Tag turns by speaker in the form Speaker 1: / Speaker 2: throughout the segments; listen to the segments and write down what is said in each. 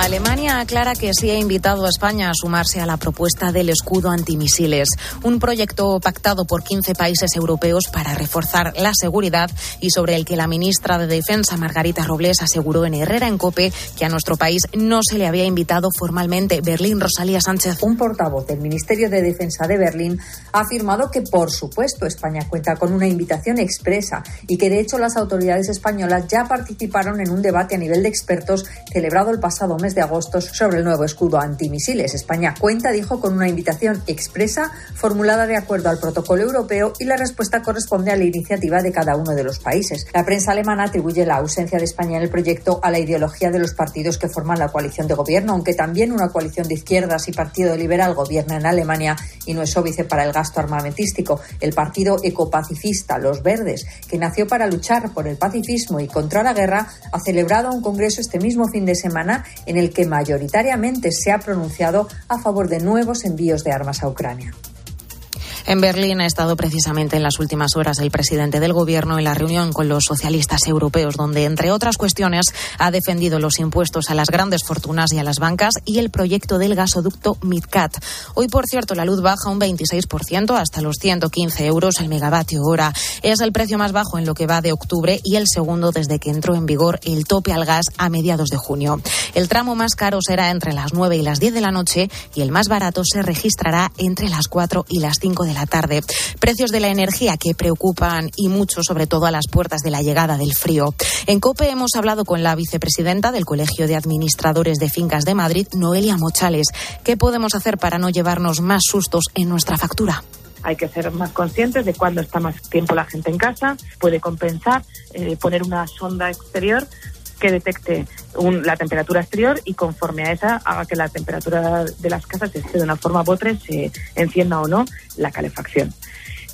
Speaker 1: Alemania aclara que sí ha invitado a España a sumarse a la propuesta del escudo antimisiles, un proyecto pactado por 15 países europeos para reforzar la seguridad y sobre el que la ministra de Defensa, Margarita Robles, aseguró en Herrera en Cope que a nuestro país no se le había invitado formalmente. Berlín, Rosalía Sánchez.
Speaker 2: Un portavoz del Ministerio de Defensa de Berlín ha afirmado que, por supuesto, España cuenta con una invitación expresa y que, de hecho, las autoridades españolas ya participaron en un debate a nivel de expertos celebrado el pasado mes de agosto sobre el nuevo escudo antimisiles. España cuenta, dijo, con una invitación expresa formulada de acuerdo al protocolo europeo y la respuesta corresponde a la iniciativa de cada uno de los países. La prensa alemana atribuye la ausencia de España en el proyecto a la ideología de los partidos que forman la coalición de gobierno, aunque también una coalición de izquierdas y Partido Liberal gobierna en Alemania y no es óbice para el gasto armamentístico. El partido ecopacifista, Los Verdes, que nació para luchar por el pacifismo y contra la guerra, ha celebrado un congreso este mismo fin de semana en el que mayoritariamente se ha pronunciado a favor de nuevos envíos de armas a Ucrania.
Speaker 1: En Berlín ha estado precisamente en las últimas horas el presidente del Gobierno en la reunión con los socialistas europeos, donde, entre otras cuestiones, ha defendido los impuestos a las grandes fortunas y a las bancas y el proyecto del gasoducto MidCat. Hoy, por cierto, la luz baja un 26% hasta los 115 euros el megavatio hora. Es el precio más bajo en lo que va de octubre y el segundo desde que entró en vigor el tope al gas a mediados de junio. El tramo más caro será entre las 9 y las 10 de la noche y el más barato se registrará entre las 4 y las 5 de la tarde. Precios de la energía que preocupan y mucho, sobre todo a las puertas de la llegada del frío. En COPE hemos hablado con la vicepresidenta del Colegio de Administradores de Fincas de Madrid, Noelia Mochales. ¿Qué podemos hacer para no llevarnos más sustos en nuestra factura?
Speaker 3: hay que ser más conscientes de cuándo está más tiempo la gente en casa, puede compensar, eh, poner una sonda exterior que detecte la temperatura exterior y conforme a esa haga que la temperatura de las casas esté de una forma u otra, se encienda o no la calefacción.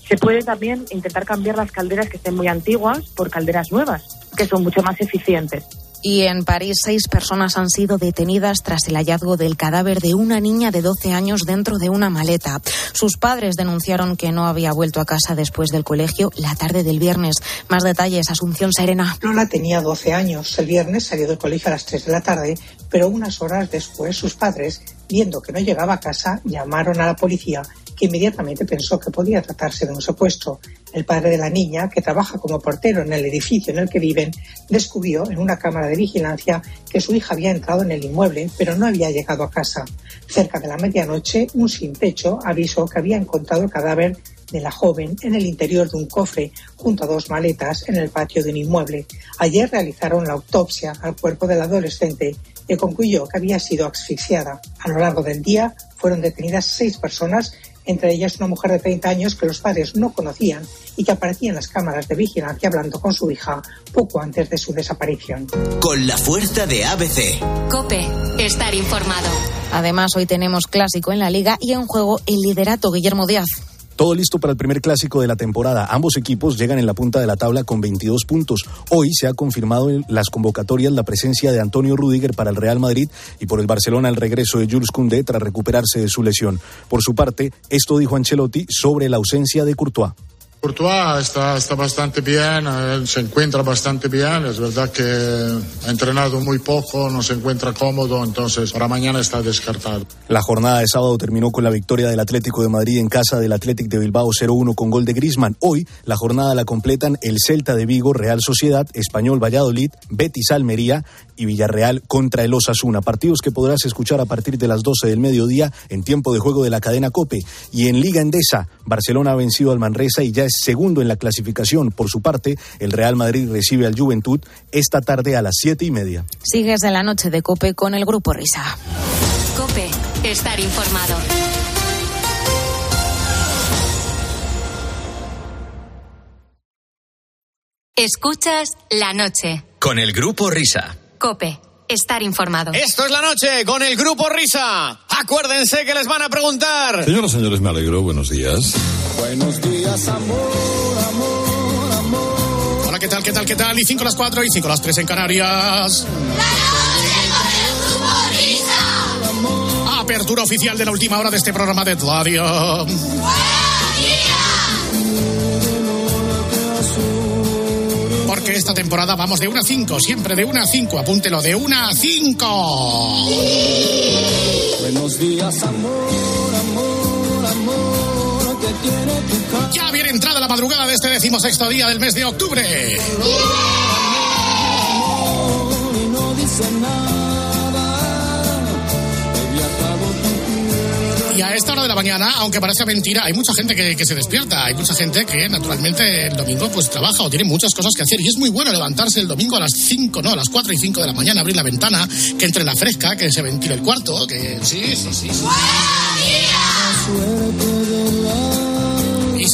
Speaker 3: Se puede también intentar cambiar las calderas que estén muy antiguas por calderas nuevas, que son mucho más eficientes.
Speaker 1: Y en París, seis personas han sido detenidas tras el hallazgo del cadáver de una niña de 12 años dentro de una maleta. Sus padres denunciaron que no había vuelto a casa después del colegio la tarde del viernes. Más detalles, Asunción Serena.
Speaker 4: Lola tenía 12 años. El viernes salió del colegio a las 3 de la tarde, pero unas horas después sus padres, viendo que no llegaba a casa, llamaron a la policía que inmediatamente pensó que podía tratarse de un secuestro. El padre de la niña, que trabaja como portero en el edificio en el que viven, descubrió en una cámara de vigilancia que su hija había entrado en el inmueble, pero no había llegado a casa. Cerca de la medianoche, un sin techo avisó que había encontrado el cadáver de la joven en el interior de un cofre junto a dos maletas en el patio de un inmueble. Ayer realizaron la autopsia al cuerpo del adolescente que concluyó que había sido asfixiada. A lo largo del día fueron detenidas seis personas entre ellas una mujer de 30 años que los padres no conocían y que aparecía en las cámaras de vigilancia hablando con su hija poco antes de su desaparición.
Speaker 5: Con la fuerza de ABC.
Speaker 1: Cope, estar informado. Además, hoy tenemos clásico en la liga y en juego el liderato Guillermo Díaz.
Speaker 6: Todo listo para el primer clásico de la temporada. Ambos equipos llegan en la punta de la tabla con 22 puntos. Hoy se ha confirmado en las convocatorias la presencia de Antonio Rudiger para el Real Madrid y por el Barcelona el regreso de Jules Koundé tras recuperarse de su lesión. Por su parte, esto dijo Ancelotti sobre la ausencia de Courtois.
Speaker 7: Courtois está, está bastante bien, se encuentra bastante bien, es verdad que ha entrenado muy poco, no se encuentra cómodo, entonces para mañana está descartado.
Speaker 6: La jornada de sábado terminó con la victoria del Atlético de Madrid en casa del Atlético de Bilbao 0-1 con gol de Grisman. Hoy la jornada la completan el Celta de Vigo, Real Sociedad, Español Valladolid, Betis Almería y Villarreal contra el Osasuna. Partidos que podrás escuchar a partir de las 12 del mediodía en tiempo de juego de la cadena Cope. Y en Liga Endesa, Barcelona ha vencido al Manresa y ya es segundo en la clasificación. Por su parte, el Real Madrid recibe al Juventud esta tarde a las siete y media.
Speaker 1: Sigues en la noche de Cope con el Grupo Risa.
Speaker 8: Cope, estar informado. Escuchas la noche.
Speaker 5: Con el Grupo Risa.
Speaker 8: Cope estar informado.
Speaker 9: Esto es la noche con el grupo Risa. Acuérdense que les van a preguntar.
Speaker 10: Señoras, señores, me alegro. Buenos días.
Speaker 11: Buenos días, amor, amor, amor.
Speaker 9: Hola, ¿qué tal, qué tal, qué tal? Y 5 las 4 y 5 las 3 en Canarias.
Speaker 12: La noche con el grupo Risa.
Speaker 9: Apertura oficial de la última hora de este programa de radio.
Speaker 13: Esta temporada vamos de 1 a 5, siempre de 1 a 5, apúntelo, de 1 a 5.
Speaker 11: Buenos días, amor, amor, amor, que tiene tu cara.
Speaker 13: Ya viene entrada la madrugada de este decimosexto día del mes de octubre.
Speaker 11: Y no dice nada.
Speaker 13: Y a esta hora de la mañana, aunque parezca mentira, hay mucha gente que, que se despierta. Hay mucha gente que naturalmente el domingo pues trabaja o tiene muchas cosas que hacer. Y es muy bueno levantarse el domingo a las 5, no, a las 4 y 5 de la mañana, abrir la ventana, que entre la fresca, que se ventile el cuarto, que sí, sí, sí. sí.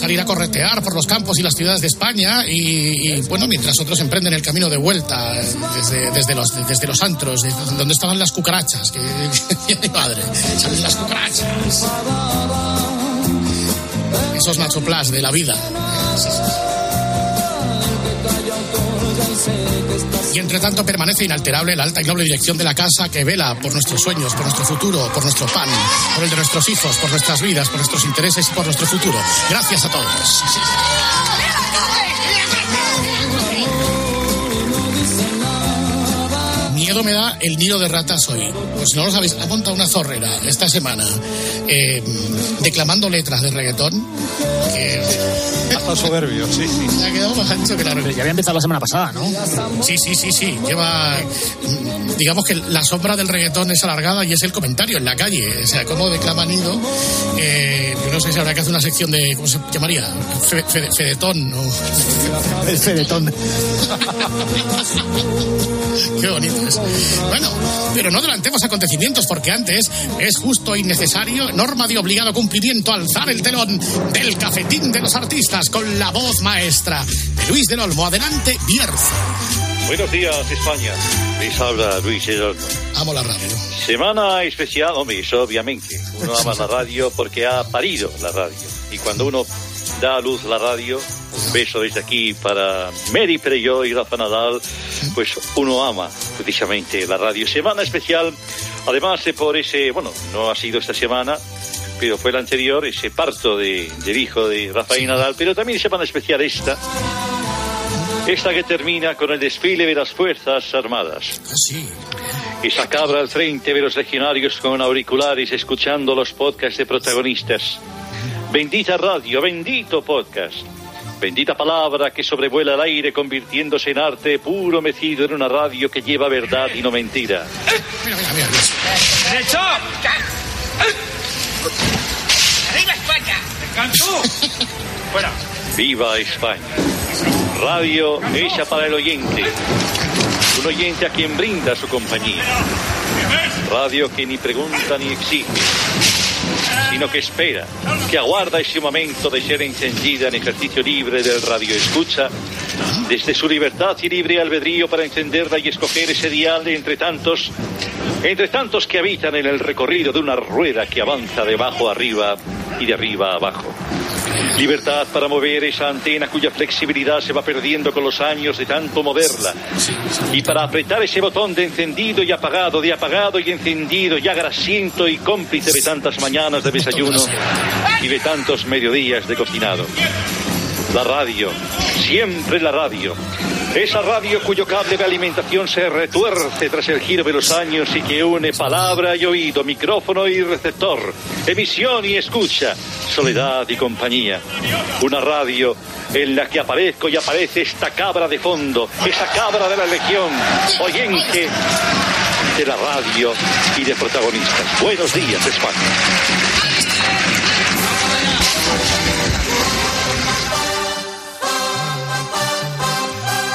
Speaker 13: Salir a corretear por los campos y las ciudades de España y, bueno, mientras otros emprenden el camino de vuelta eh, desde, desde, los, desde los antros, donde estaban las cucarachas, que, padre, salen las cucarachas. Esos Nacho Plus de la vida. Y entre tanto permanece inalterable la alta y noble dirección de la casa que vela por nuestros sueños, por nuestro futuro, por nuestro pan, por el de nuestros hijos, por nuestras vidas, por nuestros intereses y por nuestro futuro. Gracias a todos. Miedo me da el nido de ratas hoy. Pues si no lo sabéis, ha montado una zorrera esta semana eh, declamando letras de reggaetón. Que
Speaker 14: Hasta soberbio, sí, sí.
Speaker 13: se ha quedado más ancho que la
Speaker 15: Pero ya había empezado la semana pasada, ¿no?
Speaker 13: Sí, sí, sí, sí. Lleva. mm, Digamos que la sombra del reggaetón es alargada y es el comentario en la calle. O sea, cómo declama Nido. Eh, yo no sé si habrá que hacer una sección de. ¿Cómo se llamaría? Fe- fe- fedetón o.
Speaker 15: El fedetón.
Speaker 13: Qué bonito es. Bueno, pero no adelantemos acontecimientos porque antes es justo y necesario, norma de obligado cumplimiento, alzar el telón del cafetín de los artistas con la voz maestra de Luis del Olmo. Adelante, Bierzo.
Speaker 16: Buenos días, España. Les habla Luis Gerardo.
Speaker 13: Amo la radio.
Speaker 16: Semana especial, hombre, obviamente. Uno ama la radio porque ha parido la radio. Y cuando uno da a luz la radio, un beso desde aquí para Mary Pereyó y Rafa Nadal, pues uno ama precisamente la radio. Semana especial, además de por ese, bueno, no ha sido esta semana, pero fue la anterior, ese parto de, del hijo de Rafael Nadal, pero también semana especial esta, esta que termina con el desfile de las Fuerzas Armadas.
Speaker 13: Así.
Speaker 16: Esa cabra al frente de los legionarios con auriculares escuchando los podcasts de protagonistas. Bendita radio, bendito podcast. Bendita palabra que sobrevuela el aire convirtiéndose en arte puro mecido en una radio que lleva verdad y no mentira.
Speaker 13: Mira.
Speaker 17: ¡Derecho! ¡Arriba España! Fuera.
Speaker 16: Viva España. Radio hecha para el oyente. Un oyente a quien brinda su compañía. Radio que ni pregunta ni exige, sino que espera, que aguarda ese momento de ser encendida en ejercicio libre del radio escucha, desde su libertad y libre albedrío para encenderla y escoger ese dial entre tantos, entre tantos que habitan en el recorrido de una rueda que avanza de abajo arriba y de arriba abajo. Libertad para mover esa antena cuya flexibilidad se va perdiendo con los años de tanto moverla. Y para apretar ese botón de encendido y apagado, de apagado y encendido, ya grasiento y cómplice de tantas mañanas de desayuno y de tantos mediodías de cocinado. La radio, siempre la radio. Esa radio cuyo cable de alimentación se retuerce tras el giro de los años y que une palabra y oído, micrófono y receptor, emisión y escucha, soledad y compañía. Una radio en la que aparezco y aparece esta cabra de fondo, esa cabra de la legión, oyente de la radio y de protagonistas. Buenos días, España.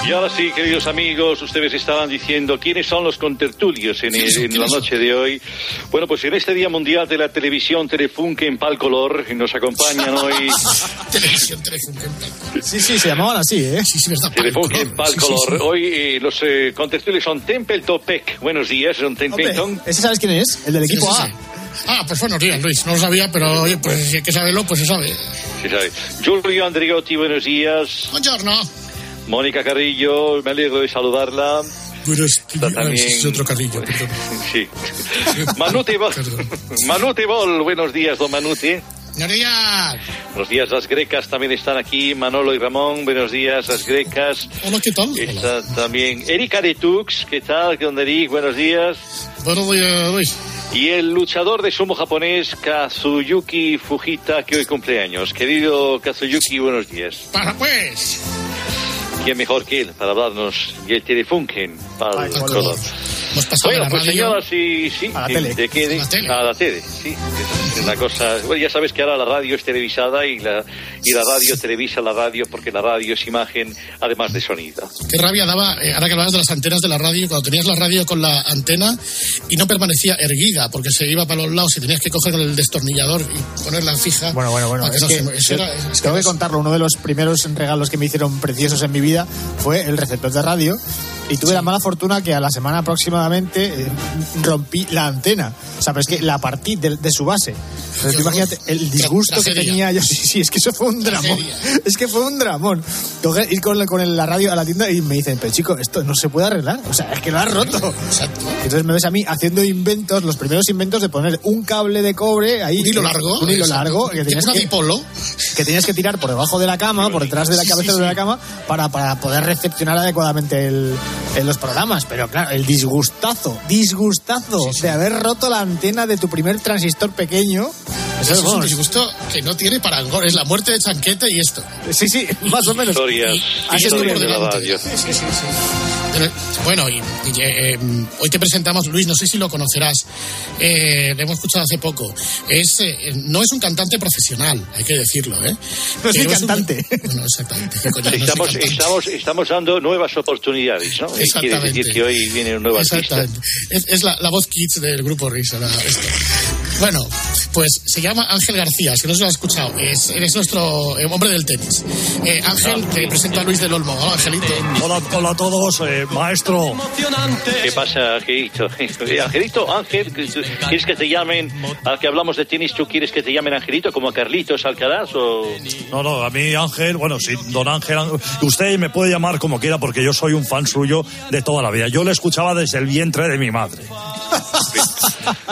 Speaker 16: Y ahora sí, queridos amigos, ustedes estaban diciendo quiénes son los contertulios en, el- en la noche de hoy. Bueno, pues en este Día Mundial de la Televisión Telefunken en Pal Color nos acompañan hoy
Speaker 13: Televisión, Telefunken.
Speaker 15: Sí, sí, se llamaban así, ¿eh?
Speaker 13: Sí, sí, verdad.
Speaker 16: Telefunken en Pal
Speaker 13: Sí, sí,
Speaker 16: Color.
Speaker 13: sí.
Speaker 16: Hoy eh, los eh, contertulios son Templeton Peck. Buenos días, son Templeton.
Speaker 15: ¿ese sabes quién es? El del equipo
Speaker 13: Sí, sí,
Speaker 15: A.
Speaker 13: Ah, pues buenos días, Luis. No lo sabía, pero oye, pues si hay que saberlo, pues se sabe.
Speaker 16: Sí, sabe. Giulio Andriotti, buenos días.
Speaker 13: Buongiorno.
Speaker 16: Mónica Carrillo, me alegro de saludarla.
Speaker 13: Buenos
Speaker 16: Está también-
Speaker 13: Es otro carrillo, perdón.
Speaker 16: Sí. Manute Bol. Manute Bol, buenos días, don Manute.
Speaker 13: Buenos días.
Speaker 16: Buenos días, las grecas también están aquí. Manolo y Ramón, buenos días, las grecas.
Speaker 13: Hola, ¿qué tal?
Speaker 16: Está también Erika de Tux, ¿qué tal? ¿Qué onda, Eric? Buenos días.
Speaker 13: Buenos días, Luis.
Speaker 16: Y el luchador de sumo japonés, Kazuyuki Fujita, que hoy cumpleaños. Querido Kazuyuki, buenos días.
Speaker 13: Para pues.
Speaker 16: ¿Quién mejor que él para hablarnos y el telefunken para color?
Speaker 13: Hemos pasado
Speaker 16: Bueno,
Speaker 13: de la
Speaker 16: pues
Speaker 13: radio
Speaker 16: señoras, sí, sí.
Speaker 13: a la
Speaker 16: sí,
Speaker 13: tele.
Speaker 16: ¿de qué? De-
Speaker 13: A la tele.
Speaker 16: A la tele, sí. Es una cosa... Bueno, ya sabes que ahora la radio es televisada y la, y la radio televisa la radio porque la radio es imagen además de sonido.
Speaker 13: Qué rabia daba, eh, ahora que hablabas de las antenas de la radio, cuando tenías la radio con la antena y no permanecía erguida porque se iba para los lados y tenías que coger el destornillador y ponerla fija.
Speaker 15: Bueno, bueno, bueno. Es
Speaker 13: no
Speaker 15: que,
Speaker 13: se- era- es que
Speaker 15: tengo que
Speaker 13: es-
Speaker 15: contarlo. Uno de los primeros regalos que me hicieron preciosos en mi vida fue el receptor de radio. Y tuve la mala fortuna que a la semana aproximadamente eh, rompí la antena. O sea, pero es que la partí de, de su base. Pero tú imagínate el disgusto que tenía yo. Sí, sí, es que eso fue un dramón. Es que fue un dramón. Tengo que ir con, la- con la radio a la tienda y me dicen, pero chico, esto no se puede arreglar. O sea, es que lo has roto. Entonces me ves a mí haciendo inventos, los primeros inventos de poner un cable de cobre ahí.
Speaker 13: Un hilo largo.
Speaker 15: Un hilo
Speaker 13: Exacto.
Speaker 15: largo. Que tenías
Speaker 13: una
Speaker 15: que, que tenías que tirar por debajo de la cama, por detrás de la
Speaker 13: Sí,
Speaker 15: cabeza
Speaker 13: sí,
Speaker 15: de la cama, para, para poder recepcionar adecuadamente el, en los programas. Pero claro, el disgustazo, disgustazo de haber roto la antena de tu primer transistor pequeño.
Speaker 13: Eso es un disgusto que no tiene parangón. Es la muerte de Chanquete y esto.
Speaker 15: Sí, sí, más o menos.
Speaker 16: Historias, historias de la
Speaker 13: delante.
Speaker 16: radio.
Speaker 13: Sí, sí, sí. Bueno, y, y, eh, hoy te presentamos, Luis, no sé si lo conocerás, eh, lo hemos escuchado hace poco. Es, eh, no es un cantante profesional, hay que decirlo, ¿eh?
Speaker 15: No es mi
Speaker 13: Pero un-
Speaker 15: cantante.
Speaker 13: bueno, exactamente. ¿qué coño? No
Speaker 16: Estamos,
Speaker 13: cantante.
Speaker 16: estamos, estamos dando nuevas oportunidades, ¿no? Quiere
Speaker 13: Exactamente.
Speaker 16: decir que hoy viene un nuevo artista.
Speaker 13: Exactamente. Es, es la, la voz kids del grupo Risa. la-. Bueno, pues se llama Ángel García, si no se lo has escuchado. Es, eres nuestro eh, hombre del tenis. Eh, Ángel, te presento a Luis del Olmo. Hola, Angelito.
Speaker 18: Hola, hola a todos, eh, maestro.
Speaker 16: ¿Qué pasa, Angelito? Eh, Angelito, Ángel, ¿tú- tú- ¿quieres que te llamen, al que hablamos de tenis, tú quieres que te llamen Angelito como a Carlitos Alcaraz o...?
Speaker 18: No, no, a mí Ángel, bueno, sí, don Ángel, usted me puede llamar como quiera porque yo soy un fan suyo de toda la vida. Yo le escuchaba desde el vientre de mi madre.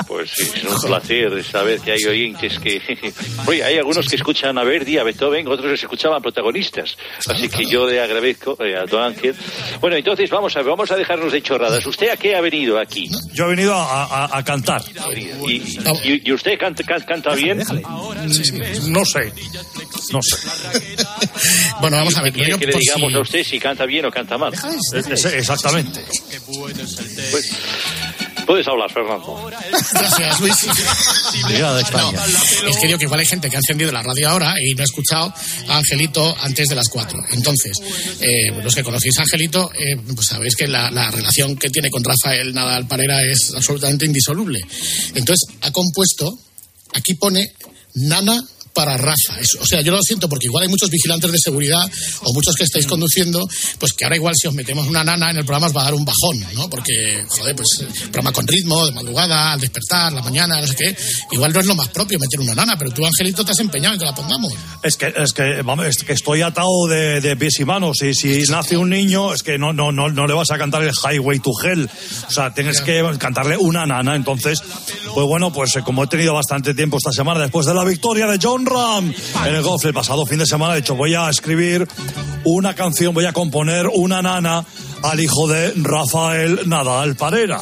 Speaker 16: Pues sí, es un placer saber que hay oyentes que... Oye, hay algunos que escuchan a Verdi, a Beethoven, otros que escuchaban protagonistas. Así que yo le agradezco eh, a don Ángel. Bueno, entonces vamos a vamos a dejarnos de chorradas. ¿Usted a qué ha venido aquí?
Speaker 18: Yo he venido a, a- a cantar.
Speaker 16: ¿Y, y- y usted canta, can- canta bien?
Speaker 18: No sé, no sé.
Speaker 13: Bueno, vamos a ver.
Speaker 16: ¿Quiere
Speaker 13: yo
Speaker 16: que le digamos
Speaker 13: si-
Speaker 16: a usted si canta bien o canta mal?
Speaker 18: Es- es- exactamente.
Speaker 16: Pues, puedes hablar, Fernando.
Speaker 13: Gracias, Luis. No, es que digo que igual hay gente que ha encendido la radio ahora y no ha escuchado a Angelito antes de las cuatro. Entonces, eh, los que conocéis a Angelito, eh, pues sabéis que la, la relación que tiene con Rafael Nadal Parera es absolutamente indisoluble. Entonces, ha compuesto, aquí pone Nana para Rafa. Es- o sea, yo lo siento porque igual hay muchos vigilantes de seguridad o muchos que estáis conduciendo, pues que ahora igual si os metemos una nana en el programa os va a dar un bajón, ¿no? Porque, joder, pues eh, programa con ritmo, de madrugada, al despertar, la mañana, no sé qué. Igual no es lo más propio meter una nana, pero tú, Angelito, te has empeñado en que la pongamos.
Speaker 18: Es que, es que, vamos, es que estoy atado de, de pies y manos. Y si nace un niño, es que no, no, no, no le vas a cantar el Highway to Hell. O sea, tienes que cantarle una nana. Entonces, pues bueno, pues eh, como he tenido bastante tiempo esta semana, después de la victoria de John Ram en el golf el pasado fin de semana, he dicho, voy a escribir una canción, voy a componer una nana al hijo de Rafael Nadal Parera.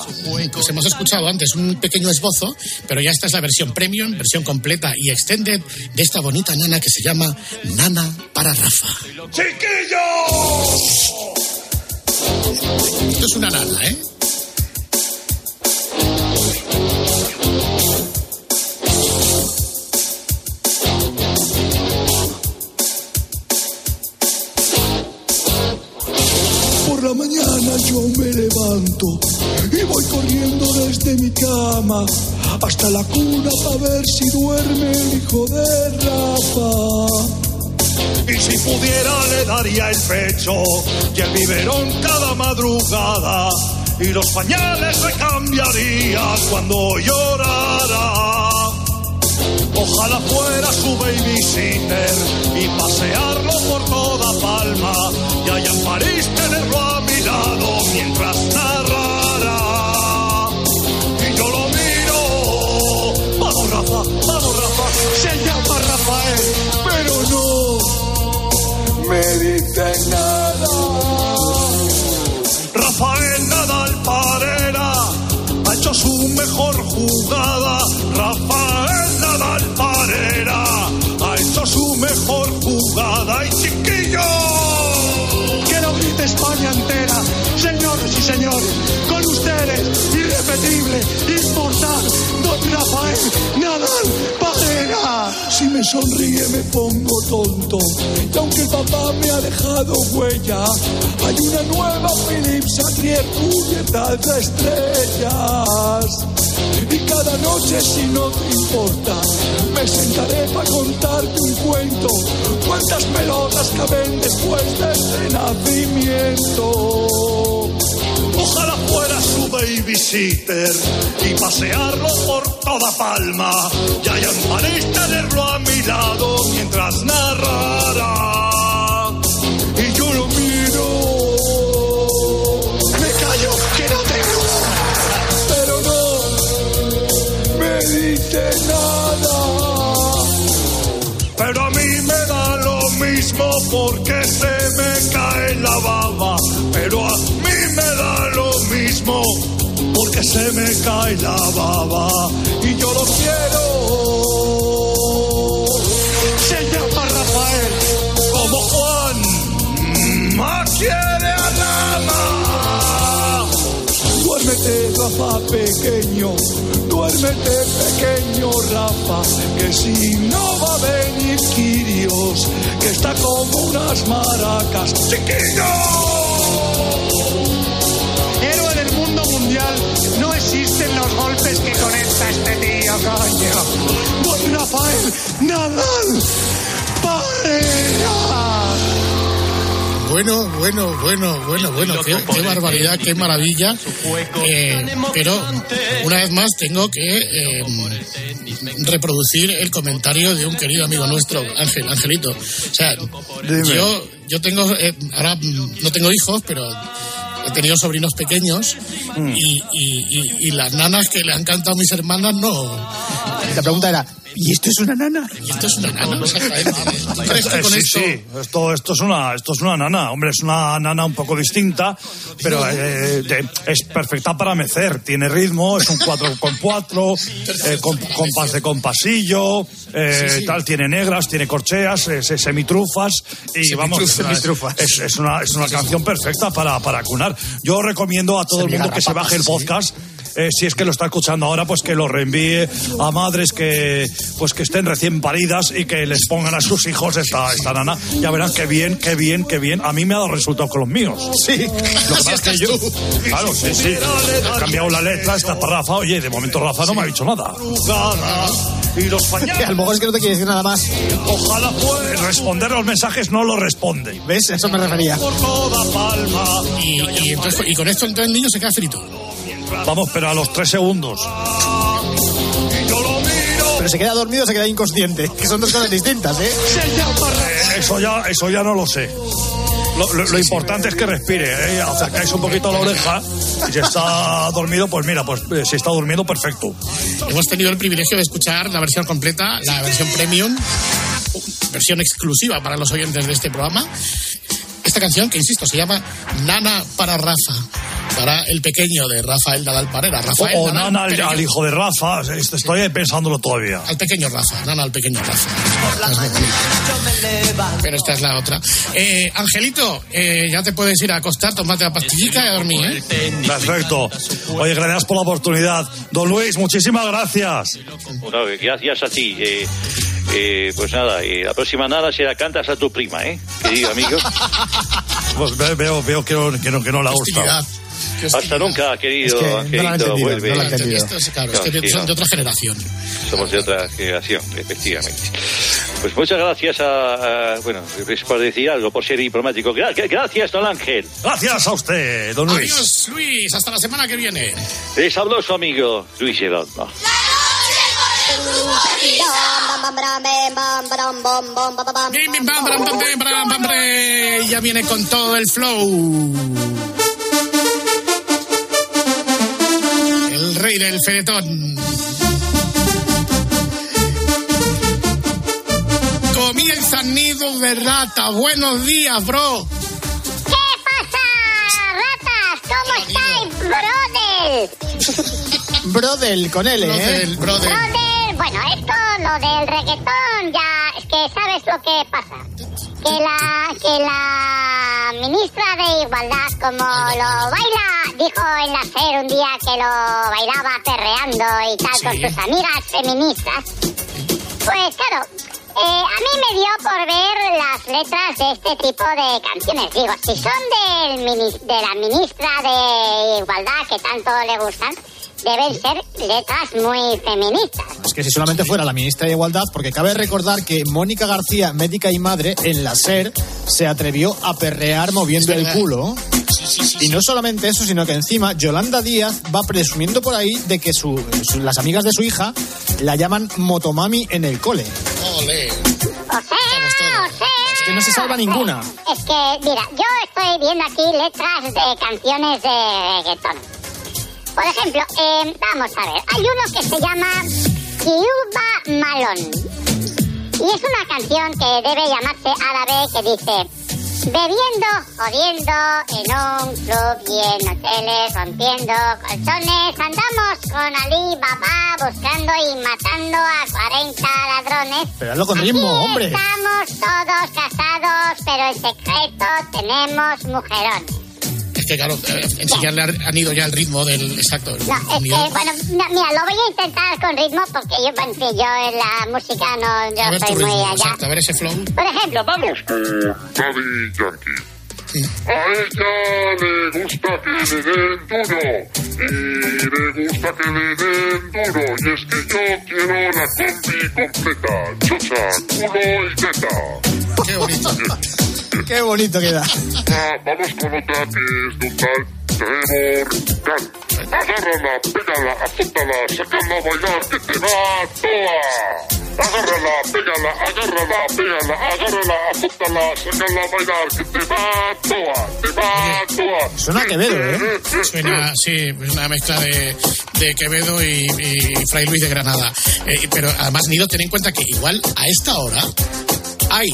Speaker 13: Pues hemos escuchado antes un pequeño esbozo, pero ya esta es la versión premium, versión completa y extended de esta bonita nana que se llama Nana para Rafa.
Speaker 18: ¡Chiquillos!
Speaker 13: Esto es una nana, ¿eh?
Speaker 11: Y voy corriendo desde mi cama hasta la cuna para ver si duerme el hijo de Rafa.
Speaker 18: Y si pudiera le daría el pecho y el biberón cada madrugada y los pañales le cambiaría cuando llorara. Ojalá fuera su babysitter y pasearlo por toda Palma y allá en París tenerlo mientras narrará. Y yo lo miro. Vamos, Rafa, vamos, Rafa. Se llama Rafael, pero
Speaker 11: no medita en nada.
Speaker 18: Rafael Nadal Parera ha hecho su
Speaker 11: mejor jugada. Rafael Nadal Parera ha hecho su mejor jugada. España entera, señores y señores, con ustedes, irrepetible, inmortal, don Rafael Nadal Parera. Si me sonríe me pongo tonto, y aunque el papá me ha dejado huella, hay una nueva Philips Satrier cubierta de estrellas. Y cada noche si no te importa, me sentaré para contarte un cuento. Cuántas pelotas caben después de este nacimiento. Ojalá fuera su babysitter y pasearlo por toda Palma. Y un panel tenerlo a mi lado mientras narrará. Dice nada. Pero a mí me da lo mismo porque se me cae la baba. Pero a mí me da lo mismo porque se me cae la baba. Y yo lo quiero. Se llama Rafael como Juan. Más Duérmete, Rafa pequeño, duérmete, pequeño Rafa, que si no va a venir Quirios, que está como unas maracas. ¡Chiquillo!
Speaker 19: Héroe del mundo mundial, no existen los golpes que conecta este tío, coño.
Speaker 11: Don Rafael Nadal Parera.
Speaker 13: Bueno, bueno, bueno, bueno, bueno, qué, qué barbaridad, qué maravilla. Eh, pero una vez más tengo que eh, reproducir el comentario de un querido amigo nuestro, Ángel, Angelito. O sea, yo, yo tengo, eh, ahora mm, no tengo hijos, pero he tenido sobrinos pequeños y, y- y- y las nanas que le han cantado a mis hermanas no.
Speaker 15: La pregunta era, ¿y esto es una nana?
Speaker 13: ¿Y esto es una nana? Exactamente. ¿Tú crees que
Speaker 18: Eh,
Speaker 13: con
Speaker 18: sí,
Speaker 13: esto-
Speaker 18: sí, esto, esto, es una, esto es una nana, hombre, es una nana un poco distinta, pero eh, de- es perfecta para mecer, tiene ritmo, es un 4 con 4, eh, con, compás de compasillo, eh,
Speaker 13: Sí, sí.
Speaker 18: tal, tiene negras, tiene corcheas, eh, se- semitrufas, y vamos, es una,
Speaker 15: Semitrufas.
Speaker 18: es, es una, es una canción perfecta para, para cunar. Yo recomiendo a todo el mundo que se baje el podcast. Eh, si es que lo está escuchando ahora, pues que lo reenvíe a madres que pues que estén recién paridas y que les pongan a sus hijos esta, esta nana. Ya verán qué bien, qué bien, qué bien. A mí me ha dado resultado con los míos.
Speaker 15: Sí.
Speaker 18: Lo que pasa es que yo, claro, sí, sí. He cambiado la letra, esta para Rafa. Oye, de momento Rafa no me ha dicho nada. Y los
Speaker 15: Que a lo mejor es que no te quiere decir nada más.
Speaker 18: Ojalá pueda responder los mensajes, no lo responde.
Speaker 15: ¿Ves? Eso me refería.
Speaker 13: Y, y entonces, y con esto entonces el niño se queda frito.
Speaker 18: Vamos, pero a los tres segundos.
Speaker 15: Pero se queda dormido o se queda inconsciente, que son dos cosas distintas, ¿eh?
Speaker 18: Eh, Eso ya, eso ya no lo sé. Lo, lo- lo importante es que respire, ¿eh? acercáis un poquito a la oreja y si está dormido, pues mira, pues eh, si está durmiendo, perfecto.
Speaker 13: Hemos tenido el privilegio de escuchar la versión completa, la versión premium, versión exclusiva para los oyentes de este programa. Esta canción, que insisto, se llama Nana para Rafa, el pequeño de Rafael Nadal Parera. Rafael
Speaker 18: O, o
Speaker 13: Nadal
Speaker 18: Nana al, hijo de Rafa, estoy pensándolo todavía.
Speaker 13: Al pequeño Rafa, Nana al pequeño Rafa. Pero esta es la otra. Eh, Angelito, eh, ya te puedes ir a acostar, tomate la pastillica y a dormir, ¿eh?
Speaker 18: Perfecto. Oye, gracias por la oportunidad. Don Luis, muchísimas gracias.
Speaker 16: Gracias a ti. eh, eh, pues nada, eh, la próxima nada será cantas a tu prima, ¿eh? Querido amigo.
Speaker 18: Pues ve- veo, veo que, no, que, no, que no le
Speaker 16: Hasta nunca, querido
Speaker 15: Es que no
Speaker 16: Angelito. vuelve.
Speaker 15: no lo ha entendido.
Speaker 13: Esto es, claro, es
Speaker 16: No,
Speaker 13: que
Speaker 16: sí,
Speaker 13: son de otra generación.
Speaker 16: Somos de otra generación, efectivamente. Pues muchas gracias a, a- bueno, es por decir algo, por ser diplomático. Gra- gracias, don Ángel.
Speaker 18: Gracias a usted, don Luis.
Speaker 13: Adiós, Luis, hasta la semana que viene.
Speaker 16: Les habló su amigo Luis
Speaker 13: bre. Ya viene con todo el flow. El rey del feretón. Comienza nido de rata. Buenos días, bro.
Speaker 12: ¿Qué pasa, ratas? ¿Cómo estáis, brother?
Speaker 15: Brodel, con él, ¿eh?
Speaker 13: Brodel, brother.
Speaker 12: Brother, bueno, esto lo del reggaetón, ya, es que sabes lo que pasa. Que la, que la ministra de Igualdad, como lo baila, dijo en la SER un día que lo bailaba perreando y tal con sus amigas feministas. Pues claro, eh, a mí me dio por ver las letras de este tipo de canciones. Digo, si son del mini- de la ministra de Igualdad que tanto le gustan, deben ser letras muy feministas.
Speaker 15: Es que si solamente fuera la ministra de Igualdad, porque cabe recordar que Mónica García, médica y madre, en la SER, se atrevió a perrear moviendo el culo. Y no solamente eso, sino que encima Yolanda Díaz va presumiendo por ahí de que su- su- las amigas de su hija la llaman motomami en el cole.
Speaker 13: Ole.
Speaker 12: O sea, o sea...
Speaker 15: Es que no se salva ninguna.
Speaker 12: Es que, mira, yo estoy viendo aquí letras de canciones de reggaetón. Por ejemplo, eh, vamos a ver, hay uno que se llama Kiuba Malón. Y es una canción que debe llamarse árabe que dice... Bebiendo, jodiendo, en un club y en hoteles, rompiendo colchones, andamos con Ali Baba buscando y matando a 40 ladrones.
Speaker 15: Pero hazlo con ritmo, hombre.
Speaker 12: Estamos todos casados, pero en secreto tenemos mujerón.
Speaker 13: Que, claro, eh, enseñarle a- han ido ya el ritmo del. Exacto. el
Speaker 12: No, es que, bueno, no, mira, lo voy a intentar con ritmo porque yo, en fin, yo en la música no, yo
Speaker 13: a ver tu
Speaker 12: soy muy allá.
Speaker 13: exacto, a ver ese flow.
Speaker 12: Por ejemplo, vamos.
Speaker 20: Daddy Yankee. A ella le gusta que le den duro y le gusta que le den duro y es que yo quiero la combi completa, chocha, culo y teta.
Speaker 13: Qué bonito.
Speaker 15: Qué bonito queda.
Speaker 20: Vamos con otra que es de un tal Trevor Gunn. Agárrala, pégala, azótala, sácala a bailar que te va toda. Agárrala, pégala, agárrala, pégala, agárrala, azótala, sácala a bailar que te va toda, te va toda.
Speaker 15: Suena a Quevedo, ¿eh?
Speaker 13: Suena, sí, es una mezcla de, de Quevedo y, y Fray Luis de Granada. Eh, pero además, Nido, ten en cuenta que igual a esta hora hay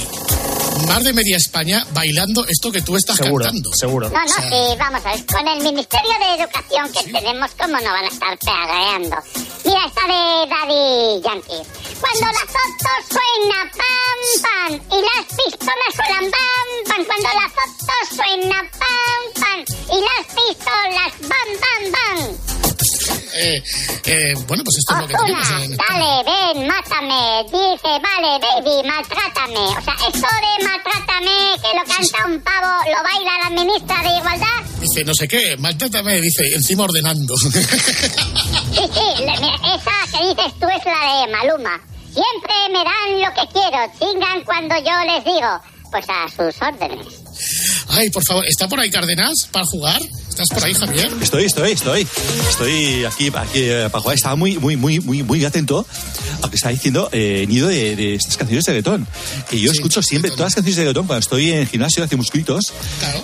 Speaker 13: más de media España bailando esto que tú estás
Speaker 15: Seguro,
Speaker 13: cantando.
Speaker 15: seguro.
Speaker 12: No, no, sí, vamos a ver. Con el Ministerio de Educación que tenemos, ¿cómo no van a estar pedaleando? Mira, esta de Daddy Yankee. Cuando la foto suena pam, pam, y las pistolas suenan pam, pam. Cuando la foto suena pam, pam, y las pistolas bam, bam, bam.
Speaker 13: Eh, eh, bueno, pues esto es lo que tenemos
Speaker 12: Ozuna,
Speaker 13: en
Speaker 12: dale, ven, mátame. Dice, vale, baby, maltrátame. O sea, esto de maltrátame, que lo canta un pavo, lo baila la ministra de Igualdad.
Speaker 13: Dice, no sé qué, maltrátame, dice, encima ordenando.
Speaker 12: Sí, sí, esa que dices tú es la de Maluma. Siempre me dan lo que quiero, chingan cuando yo les digo. Pues a sus órdenes.
Speaker 13: Ay, por favor, ¿está por ahí Cárdenas para jugar? ¿Estás por ahí, Javier?
Speaker 21: Estoy, estoy, estoy. Estoy aquí, aquí eh, para jugar. Estaba muy, muy, muy, muy, muy atento a lo que está diciendo eh, Nido de, de estas canciones de reggaetón. Que yo escucho siempre todas las canciones de reggaetón cuando estoy en el gimnasio hace musculitos.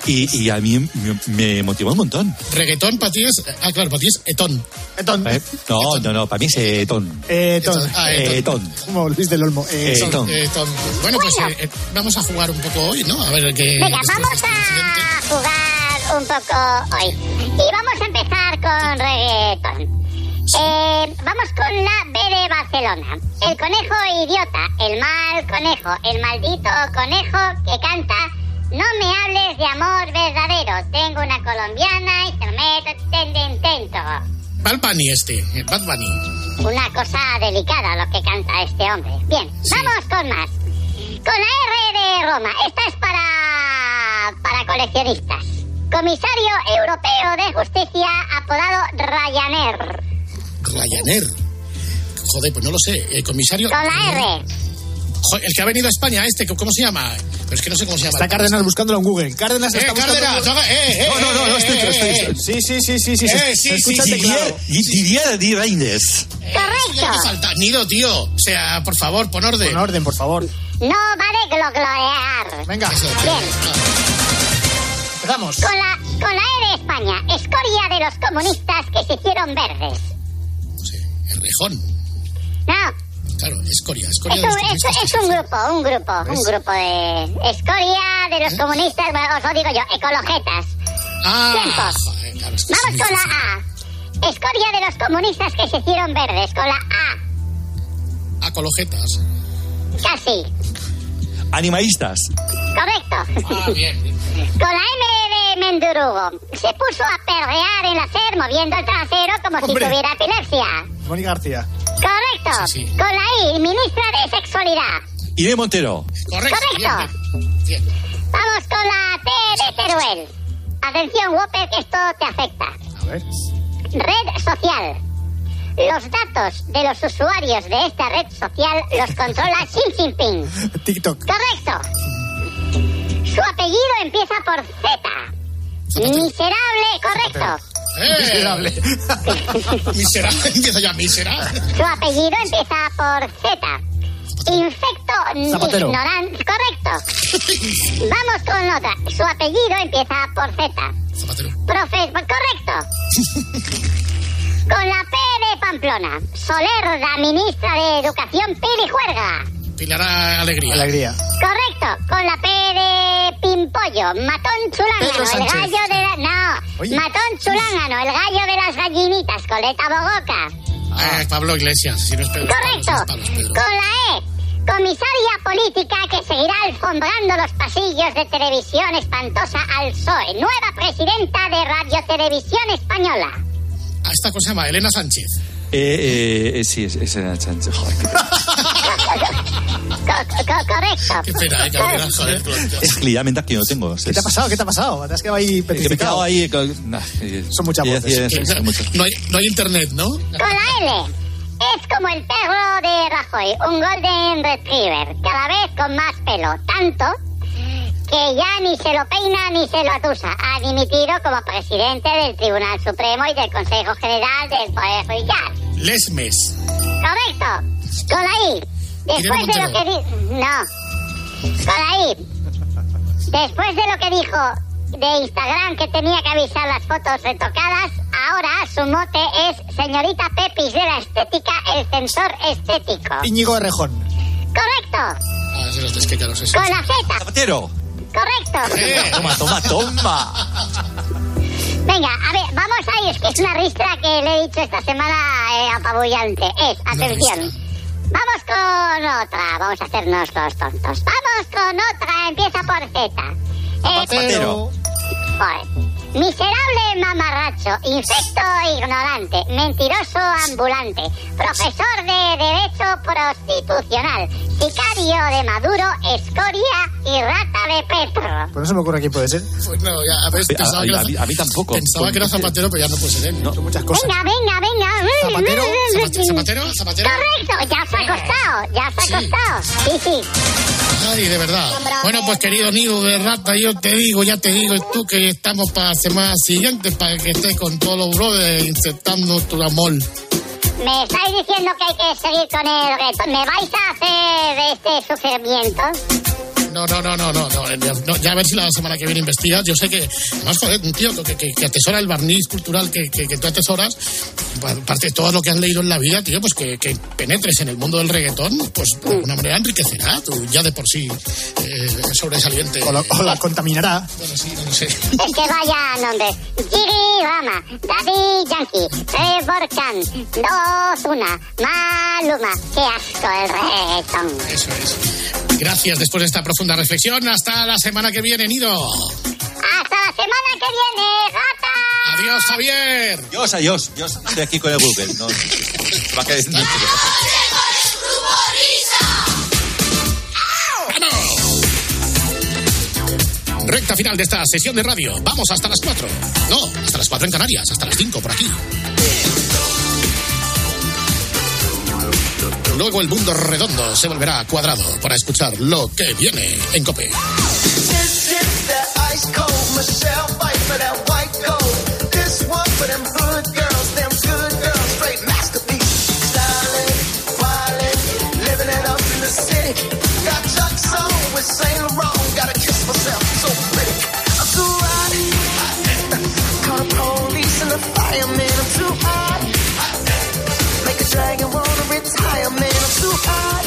Speaker 21: Y, y a mí me, me motivó un montón.
Speaker 13: Reggaetón para ti es. Ah, claro, para ti es etón.
Speaker 15: Etón.
Speaker 21: Eh, No, no, no, para mí es etón.
Speaker 15: Etón.
Speaker 13: Ah,
Speaker 21: Eh,
Speaker 13: etón.
Speaker 21: etón.
Speaker 15: Como Luis del Olmo. Eh,
Speaker 21: Etón.
Speaker 13: Etón. Bueno, pues eh, vamos a jugar un poco hoy, ¿no? A ver qué.
Speaker 12: Venga, vamos a jugar un poco hoy. Y vamos a empezar con reggaetón. Eh, vamos con la B de Barcelona. El conejo idiota, el mal conejo, el maldito conejo que canta No me hables de amor verdadero. Tengo una colombiana y te lo meto ten- ten- dentro.
Speaker 13: Bad Bunny este, eh, Bad Bunny.
Speaker 12: Una cosa delicada lo que canta este hombre. Bien, vamos con más. Con la R de Roma. Esta es para, para coleccionistas. Comisario Europeo de Justicia apodado Ryanair.
Speaker 13: Ryanair. Joder, pues no lo sé. El comisario.
Speaker 12: Con la R.
Speaker 13: Joder, el que ha venido a España, este, ¿cómo se llama? Pero es que no sé cómo se llama.
Speaker 15: Está Cárdenas buscándolo en Google. Cárdenas
Speaker 13: Eh,
Speaker 15: está buscando
Speaker 13: Cárdenas,
Speaker 15: en Google.
Speaker 13: no, eh, eh,
Speaker 21: No, no, no, no, estoy,
Speaker 13: eh,
Speaker 21: estoy,
Speaker 13: eh,
Speaker 21: estoy.
Speaker 15: Sí, sí, sí, sí, sí.
Speaker 13: Eh,
Speaker 15: se
Speaker 13: sí,
Speaker 15: teclado.
Speaker 21: Didier.
Speaker 13: Ya te falta. Nido, tío. O sea, por favor, pon orden.
Speaker 15: Con orden, por favor.
Speaker 12: No vale glogloear.
Speaker 15: Venga.
Speaker 12: Bien.
Speaker 15: Empezamos.
Speaker 12: Con la, con la E de España. Escoria de los comunistas que se hicieron verdes.
Speaker 13: El rejón.
Speaker 12: No,
Speaker 13: Claro, escoria, escoria
Speaker 12: Es
Speaker 13: de
Speaker 12: un,
Speaker 13: los
Speaker 12: es,
Speaker 13: comunistas.
Speaker 12: es un grupo, un grupo, un grupo de escoria de los comunistas, bueno, os lo digo yo, ecologetas.
Speaker 13: Ah,
Speaker 12: Tiempos.
Speaker 13: joder, claro, es que
Speaker 12: Vamos con la A. Escoria de los comunistas que se hicieron verdes, con la A.
Speaker 13: Acologetas.
Speaker 12: Casi.
Speaker 21: Animalistas.
Speaker 12: Correcto.
Speaker 13: Ah, bien.
Speaker 12: Con la M de Mendurugo. Se puso a perrear en la SER moviendo el trasero como si tuviera epilepsia.
Speaker 15: Mónica García.
Speaker 12: Correcto.
Speaker 21: Sí, sí.
Speaker 12: Con la I, ministra de Sexualidad.
Speaker 21: Irene Montero.
Speaker 13: Correcto.
Speaker 12: Correcto. Vamos con la T de Teruel. Atención, Whopper, que esto te afecta.
Speaker 15: A ver.
Speaker 12: Red social. Los datos de los usuarios de esta red social los controla Xi Jinping.
Speaker 15: TikTok.
Speaker 12: Correcto. Su apellido empieza por Z. Miserable, correcto.
Speaker 13: Miserable. miserable. Empieza ya, miserable.
Speaker 12: Su apellido empieza por Z. Infecto
Speaker 13: Zapatero.
Speaker 12: ignorante. Correcto. Vamos con otra. Su apellido empieza por Z. Profe correcto. Con la P de Pamplona. Soler, la ministra de Educación, Pili Juerga.
Speaker 13: Pilar Alegría.
Speaker 15: Alegría.
Speaker 12: Correcto. Con la P de Pimpollo. Matón Chulángano,
Speaker 13: Pedro
Speaker 12: el
Speaker 13: Sánchez.
Speaker 12: gallo de la... No.
Speaker 13: Oye.
Speaker 12: Matón Chulángano, el gallo de las gallinitas. Coleta Bogoca.
Speaker 13: Ah, Pablo Iglesias. Si no es Pedro.
Speaker 12: Correcto. Con la E. Comisaria política que seguirá alfombrando los pasillos de televisión espantosa al PSOE. Nueva presidenta de Radio Televisión Española.
Speaker 13: Ah, esta cosa se llama Elena Sánchez.
Speaker 21: Eh, eh, sí, es, es Elena Sánchez. Joder, qué
Speaker 12: Co- co- correcto.
Speaker 13: Qué pena, eh, final, joder.
Speaker 21: Es que ya mental que yo no tengo.
Speaker 15: ¿Qué te ha pasado? ¿Qué te ha pasado? Te has quedado ahí
Speaker 21: Que me he
Speaker 15: petrificado.
Speaker 21: quedado ahí. con- nah, eh,
Speaker 15: Son muchas
Speaker 21: ya
Speaker 15: voces.
Speaker 21: son muchas.
Speaker 13: No hay, no hay internet, ¿no?
Speaker 12: Con la L. Es como el perro de Rajoy, un Golden Retriever, cada vez con más pelo. Tanto que ya ni se lo peina ni se lo atusa. Ha dimitido como presidente del Tribunal Supremo y del Consejo General del Poder Judicial.
Speaker 13: Lesmes.
Speaker 12: Correcto. Con la I. Después de lo que di... No. Con la I. Después de lo que dijo de Instagram que tenía que avisar las fotos retocadas, ahora su mote es señorita Pepis de la estética, el censor estético.
Speaker 15: Íñigo Errejón.
Speaker 12: Correcto.
Speaker 13: Ah, sí, los.
Speaker 12: Con la Z.
Speaker 21: Zapatero.
Speaker 12: Correcto.
Speaker 21: Toma, toma, toma.
Speaker 12: Venga, a ver, vamos a ir. Es que es una ristra que le he dicho esta semana eh, apabullante. Es, atención. Vamos con otra. Vamos a hacernos los tontos. Vamos con otra. Empieza por Z. Eh,
Speaker 21: Zapatero.
Speaker 12: Joder. Miserable mamarracho, infecto ignorante, mentiroso ambulante, profesor de Derecho Prostitucional, sicario de Maduro, escoria y rata de Petro.
Speaker 15: Pues no se me ocurre quién puede ser.
Speaker 13: Pues no, ya, a, ver,
Speaker 21: A- a- mí- a mí tampoco.
Speaker 13: pensaba que era Zapatero, pero ya no puede ser él.
Speaker 15: Son muchas cosas.
Speaker 12: Venga, venga, venga.
Speaker 13: Zapatero, Zapatero, Zapatero, Zapatero.
Speaker 12: Correcto, ya se ha acostado, ya se ha acostado. Sí, sí.
Speaker 13: Ay, de verdad. Bueno, pues querido nido de rata, yo te digo, ya te digo, tú que estamos para la semana siguiente para que estés con todos los brothers insertando tu amor.
Speaker 12: Me estáis diciendo que hay que seguir con reto. ¿Me vais a hacer este sufrimiento?
Speaker 13: No, no, no, no, no, no, no, ya a ver si la semana que viene investigas. Yo sé que, además, joder, un tío que, que, que atesora el barniz cultural que, que, que tú atesoras, pa- aparte de todo lo que has leído en la vida, tío, pues que, que penetres en el mundo del reggaetón, pues de alguna manera enriquecerá, tú ya de por sí eh, sobresaliente.
Speaker 15: O, la- o la contaminará.
Speaker 13: Bueno, sí, no lo sé.
Speaker 12: Es que vaya nombres. Gigi Rama, Daddy Yankee, Trevor Khan, Dozuna, Maluma. Qué asco el reggaetón.
Speaker 13: Eso es. Gracias después de esta profunda reflexión. Hasta la semana que viene, Nido.
Speaker 12: Hasta la semana que viene, gata.
Speaker 13: Adiós, Javier.
Speaker 21: Dios, adiós. Yo estoy aquí con el Google. No, va a caer.
Speaker 13: Recta final de esta sesión de radio. Vamos hasta las 4. No, hasta las 4 en Canarias, hasta las 5 por aquí. Luego el mundo redondo se volverá cuadrado para escuchar lo que viene en Cope.
Speaker 22: hips higher, man. I'm too
Speaker 13: high.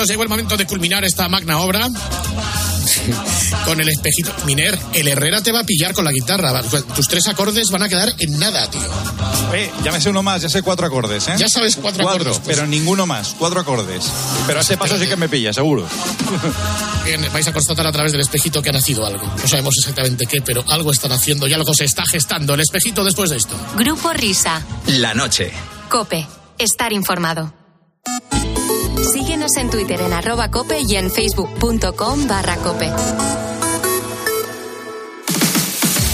Speaker 13: Pues amiguitos, llegó el momento de culminar esta magna obra. con el espejito. Miner, el Herrera te va a pillar con la guitarra. Tus tres acordes van a quedar en nada, tío.
Speaker 14: Eh, ya me sé uno más, ya sé cuatro acordes, ¿eh?
Speaker 13: Ya sabes cuatro acordes, pues.
Speaker 14: pero ninguno más, cuatro acordes. Pero a ese paso sí que me pilla, seguro.
Speaker 13: Bien, vais a constatar a través del espejito que ha nacido algo. No sabemos exactamente qué, pero algo están haciendo y algo se está gestando. El espejito después de esto.
Speaker 8: Grupo Risa.
Speaker 5: La noche.
Speaker 8: Cope. Estar informado. Síguenos en Twitter en arroba cope y en facebook.com barra cope.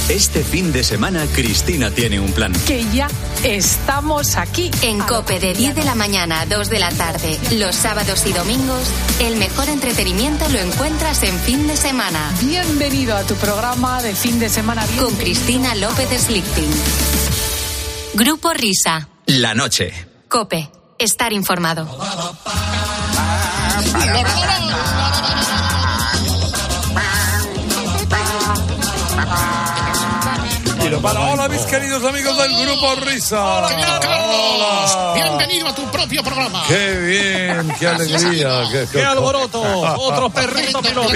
Speaker 5: Este fin de semana Cristina tiene un plan.
Speaker 8: Que ya estamos aquí. En Cope de 10 de la mañana a 2 de la tarde, los sábados y domingos, el mejor entretenimiento lo encuentras en fin de semana.
Speaker 23: Bienvenido a tu programa de fin de semana.
Speaker 8: Con Cristina López Slichting. Grupo Risa.
Speaker 5: La noche.
Speaker 8: Cope. Estar informado.
Speaker 24: Hola, mis queridos amigos del Grupo Risa.
Speaker 13: Querido Carlos, bienvenido a tu propio programa.
Speaker 24: Qué bien, qué alegría. Qué,
Speaker 18: ¡Qué alboroto! Otro perrito piloto.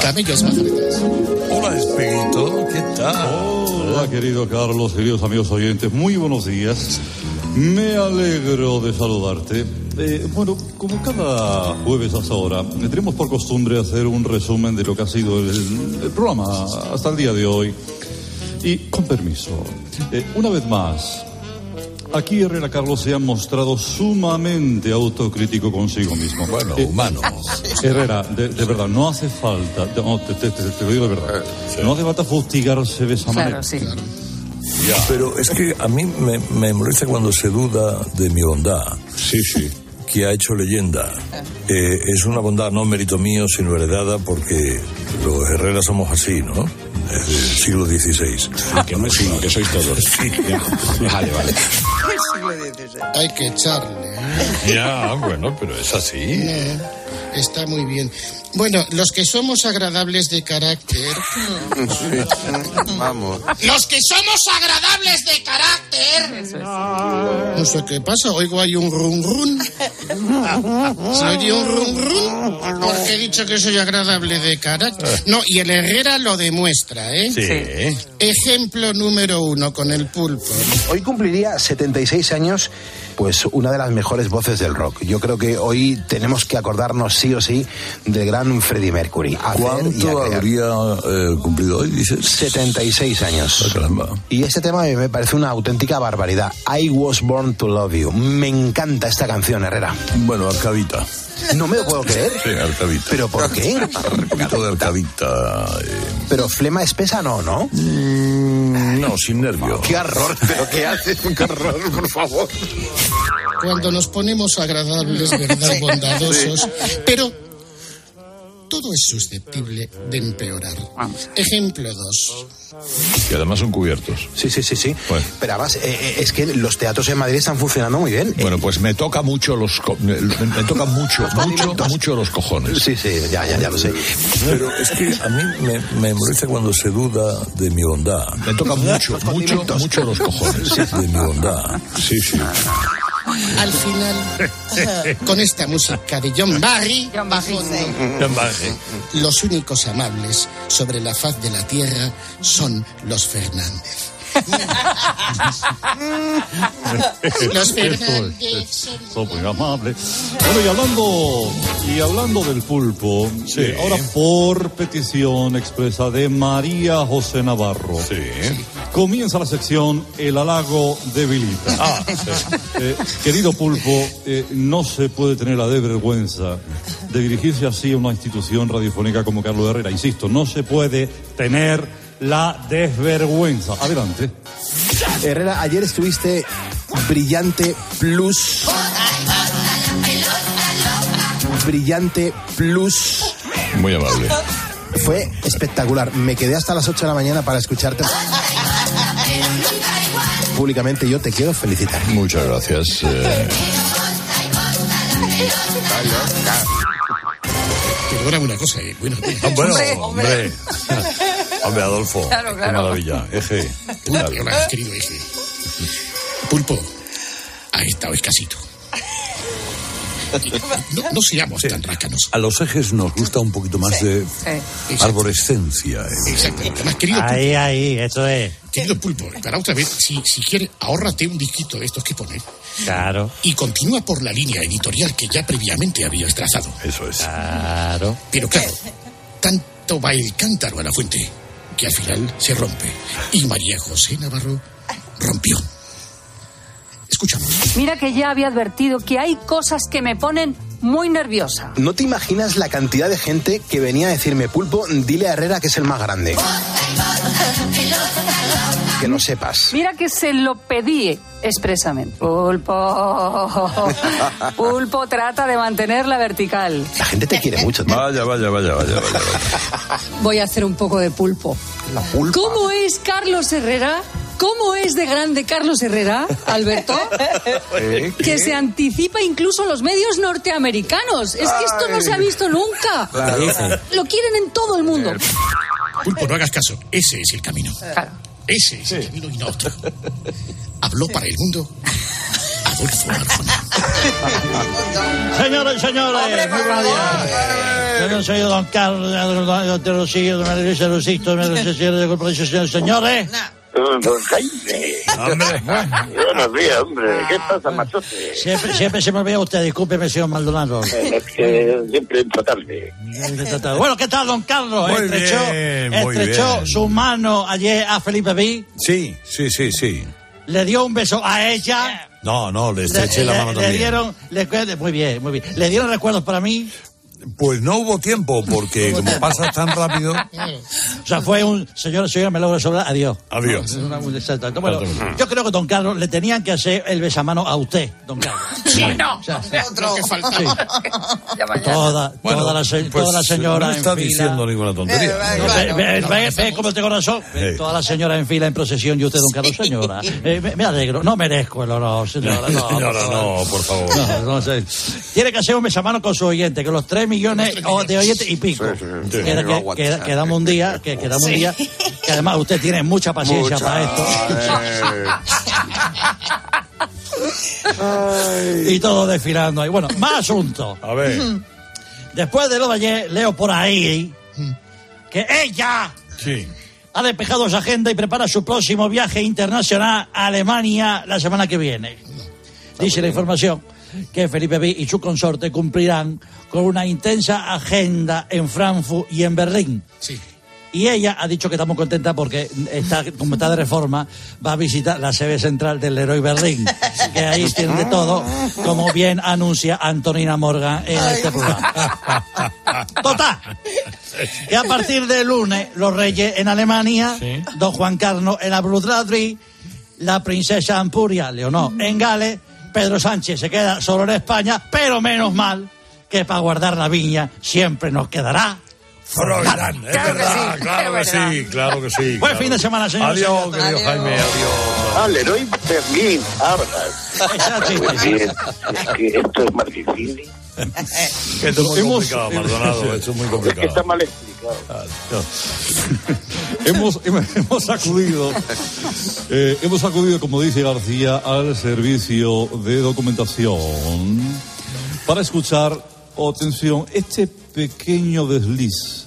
Speaker 13: Camellos majadetes.
Speaker 24: Hola, Espiguito, ¿qué tal?
Speaker 10: Hola, querido Carlos, queridos amigos oyentes, muy buenos días. Me alegro de saludarte. Eh, bueno, como cada jueves hasta ahora, tenemos por costumbre hacer un resumen de lo que ha sido el, el programa hasta el día de hoy. Y con permiso, eh, una vez más, aquí Herrera Carlos se ha mostrado sumamente autocrítico consigo mismo.
Speaker 24: Bueno,
Speaker 10: Eh,
Speaker 24: humano.
Speaker 10: Herrera, de, de verdad, no hace falta, no, te, te- te- te lo digo de verdad, no hace falta fustigarse de esa manera.
Speaker 23: sí.
Speaker 24: Pero es que a mí me, me molesta cuando se duda de mi bondad. Sí, sí. Que ha hecho leyenda. Eh, es una bondad no mérito mío, sino heredada porque los Herreras somos así, ¿no? Desde el siglo XVI. Que no es sino que sois todos. Sí, Vale, vale.
Speaker 13: Hay que echarle. ¿eh?
Speaker 24: Ya, bueno, pero es así.
Speaker 13: Eh, Está muy bien. Bueno, los que somos agradables de carácter.
Speaker 24: Vamos.
Speaker 13: Los que somos agradables de carácter. No sé qué pasa, oigo hay un run run. ¿Se oye un run run? Porque he dicho que soy agradable de carácter. No, y el Herrera lo demuestra, ¿eh?
Speaker 24: Sí.
Speaker 13: Ejemplo número uno con el pulpo.
Speaker 25: Hoy cumpliría 76 años, pues una de las mejores voces del rock. Yo creo que hoy tenemos que acordarnos sí o sí del gran Freddie Mercury.
Speaker 24: ¿Cuánto habría eh, cumplido hoy, dices?
Speaker 25: 76 años.
Speaker 24: Ah, caramba.
Speaker 25: Y este tema a mí me parece una auténtica barbaridad. I was born to love you. Me encanta esta canción, Herrera.
Speaker 24: Bueno, Arcadita.
Speaker 25: No me lo puedo creer.
Speaker 24: Sí, Arcadita.
Speaker 25: ¿Pero por qué?
Speaker 24: Un poquito de Arcadita. eh,
Speaker 25: Pero flema espesa no, ¿no?
Speaker 24: mm, no, sin nervio.
Speaker 25: Qué horror, pero qué haces, qué horror, por favor.
Speaker 13: Cuando nos ponemos agradables, ¿verdad? Bondadosos. Pero todo es susceptible de empeorar. Ejemplo 2.
Speaker 24: Que además son cubiertos.
Speaker 25: Sí, sí, sí, sí. Pero además, eh, eh, es que los teatros en Madrid están funcionando muy bien.
Speaker 24: Bueno, pues me toca mucho los co- me, me toca mucho, mucho, mucho los cojones.
Speaker 25: Sí, sí, ya, ya, ya lo sé.
Speaker 24: Pero es que a mí me, me molesta cuando se duda de mi bondad. Me toca mucho, mucho, mucho los cojones de mi bondad. Sí, sí.
Speaker 13: Al final, con esta música de John Barry,
Speaker 10: John Barry.
Speaker 13: los únicos amables sobre la faz de la tierra son los Fernández. Los Fernández.
Speaker 18: Son muy amables. Bueno, y hablando, y hablando del pulpo, eh, ahora por petición expresa de María José Navarro, comienza la sección El halago debilita.
Speaker 10: Ah,
Speaker 18: Eh, querido pulpo, eh, no se puede tener la desvergüenza de dirigirse así a una institución radiofónica como Carlos Herrera. Insisto, no se puede tener la desvergüenza. Adelante.
Speaker 25: Herrera, ayer estuviste brillante plus. Brillante plus.
Speaker 24: Muy amable.
Speaker 25: Fue espectacular. Me quedé hasta las 8 de la mañana para escucharte. Públicamente yo te quiero felicitar.
Speaker 24: Muchas gracias. eh,
Speaker 13: Perdóname una cosa, eh, bueno,
Speaker 24: bueno,
Speaker 13: Hombre,
Speaker 24: hombre. Hombre, Adolfo.
Speaker 13: Claro,
Speaker 24: Qué
Speaker 13: claro.
Speaker 24: maravilla. Eje. ¿qué tal?
Speaker 13: Hola, querido eje. Pulpo, ha estado escasito. No, no seamos tan rácanos.
Speaker 24: A los ejes nos gusta un poquito más de
Speaker 13: Exacto.
Speaker 24: arborescencia. eh.
Speaker 13: Exactamente. Además, querido
Speaker 10: Ahí,
Speaker 13: Pulpo,
Speaker 10: ahí, eso es.
Speaker 13: querido Pulpo, para otra vez, si, si quiere, ahórrate un disquito de estos que pone
Speaker 10: Claro.
Speaker 13: y continúa por la línea editorial que ya previamente habías trazado.
Speaker 24: Eso es.
Speaker 10: Claro.
Speaker 13: Pero claro, tanto va el cántaro a la fuente que al final se rompe. Y María José Navarro rompió. Escúchame.
Speaker 23: Mira que ya había advertido que hay cosas que me ponen muy nerviosa.
Speaker 25: No te imaginas la cantidad de gente que venía a decirme, Pulpo, dile a Herrera que es el más grande. Que lo sepas.
Speaker 23: Mira que se lo pedí expresamente. Pulpo. Pulpo trata de mantener la vertical.
Speaker 25: La gente te quiere mucho. tío.
Speaker 24: Vaya, vaya, vaya, vaya.
Speaker 23: Voy a hacer un poco de pulpo.
Speaker 25: La pulpa.
Speaker 23: ¿Cómo es Carlos Herrera? ¿Cómo es de grande Carlos Herrera, Alberto?
Speaker 25: ¿Eh?
Speaker 23: Que se anticipa incluso a los medios norteamericanos. Es que esto no se ha visto nunca.
Speaker 25: Claro.
Speaker 23: Lo quieren en todo el mundo.
Speaker 13: Pulpo, no hagas caso. Ese es el camino.
Speaker 23: Claro.
Speaker 13: Ese es el camino y no otro. Habló para el mundo Adolfo.
Speaker 10: Señores y señores, muy buenos días. Yo soy don Carlos de los hijos de María de de Corporación, señores.
Speaker 26: Don Jaime.
Speaker 10: Hombre.
Speaker 26: Buenos días, hombre. ¿Qué pasa, machote?
Speaker 10: Siempre, siempre se me olvida usted, discúlpeme, señor Maldonado.
Speaker 26: Es que siempre entro tarde.
Speaker 10: Bueno, ¿qué tal, don Carlos?
Speaker 24: Muy
Speaker 10: estrechó
Speaker 24: bien, muy
Speaker 10: estrechó
Speaker 24: bien.
Speaker 10: su mano ayer a Felipe B.
Speaker 24: Sí, sí, sí, sí.
Speaker 10: Le dio un beso a ella.
Speaker 24: No, no, le estreché la
Speaker 10: Le-
Speaker 24: mano
Speaker 10: le
Speaker 24: también.
Speaker 10: dieron, le- muy bien, muy bien. Le dieron recuerdos para mí.
Speaker 24: Pues no hubo tiempo, porque como pasa tan rápido.
Speaker 10: O sea, fue un señor, señora, me logro sobrar, adiós.
Speaker 24: Adiós.
Speaker 10: Es una muy exacta. Bueno, yo creo que don Carlos le tenían que hacer el besamano a usted, don Carlos.
Speaker 13: Sí,
Speaker 10: no. O sea,
Speaker 13: Lo que faltaba.
Speaker 10: toda, toda, la, se-
Speaker 24: pues,
Speaker 10: toda la señora
Speaker 24: no
Speaker 10: en
Speaker 24: está
Speaker 10: fila.
Speaker 24: diciendo ninguna tontería.
Speaker 10: No, ve, ve- ve- ve cómo tengo razón.
Speaker 24: Sí.
Speaker 10: Toda la señora en fila en procesión y usted, don Carlos, señora. Eh, me, me alegro. No merezco el honor, señora. No,
Speaker 24: No,
Speaker 10: por
Speaker 24: no,
Speaker 10: favor.
Speaker 24: no, por favor.
Speaker 10: No, no sé. Tiene que hacer un besamano con su oyente, que los tres millones o- de oyentes y pico.
Speaker 24: Sí, sí, sí.
Speaker 10: Queda- que- queda- quedamos un día, que quedamos un día, que además usted tiene mucha paciencia
Speaker 26: Mucha.
Speaker 10: para esto. Y todo desfilando ahí. Bueno, más asuntos.
Speaker 24: A ver.
Speaker 10: Después de lo de ayer, leo por ahí que ella
Speaker 24: Sí.
Speaker 10: ha despejado su agenda y prepara su próximo viaje internacional a Alemania la semana que viene. Dice la información que Felipe B y su consorte cumplirán con una intensa agenda en Frankfurt y en Berlín.
Speaker 13: Sí.
Speaker 10: Y ella ha dicho que está muy contenta porque está, como está de reforma, va a visitar la sede central del Leroy Berlín, que ahí tienen de todo, como bien anuncia Antonina Morgan en este programa. Total, que a partir del lunes, los reyes en Alemania, don Juan Carlos en la Brutradri, la princesa Ampuria, Leonor, en Gales, Pedro Sánchez se queda solo en España, pero menos mal que para guardar la viña siempre nos quedará
Speaker 24: Froilán, es
Speaker 18: Claro que sí,
Speaker 24: claro que sí, claro que sí.
Speaker 18: Buen
Speaker 24: claro.
Speaker 18: fin de semana, señores.
Speaker 24: Adiós,
Speaker 18: Adiós.
Speaker 24: querido Jaime, adiós.
Speaker 26: Ah, Leroy Berlín, Arras. Muy bien. Es que esto es más difícil.
Speaker 24: Que esto es muy
Speaker 21: Hemos-
Speaker 24: complicado, Maldonado, esto es muy
Speaker 26: Es que
Speaker 24: complicado.
Speaker 26: está mal explicado.
Speaker 21: hemos, hemos, hemos acudido, eh, hemos acudido, como dice García, al servicio de documentación para escuchar, oh, atención, este pequeño desliz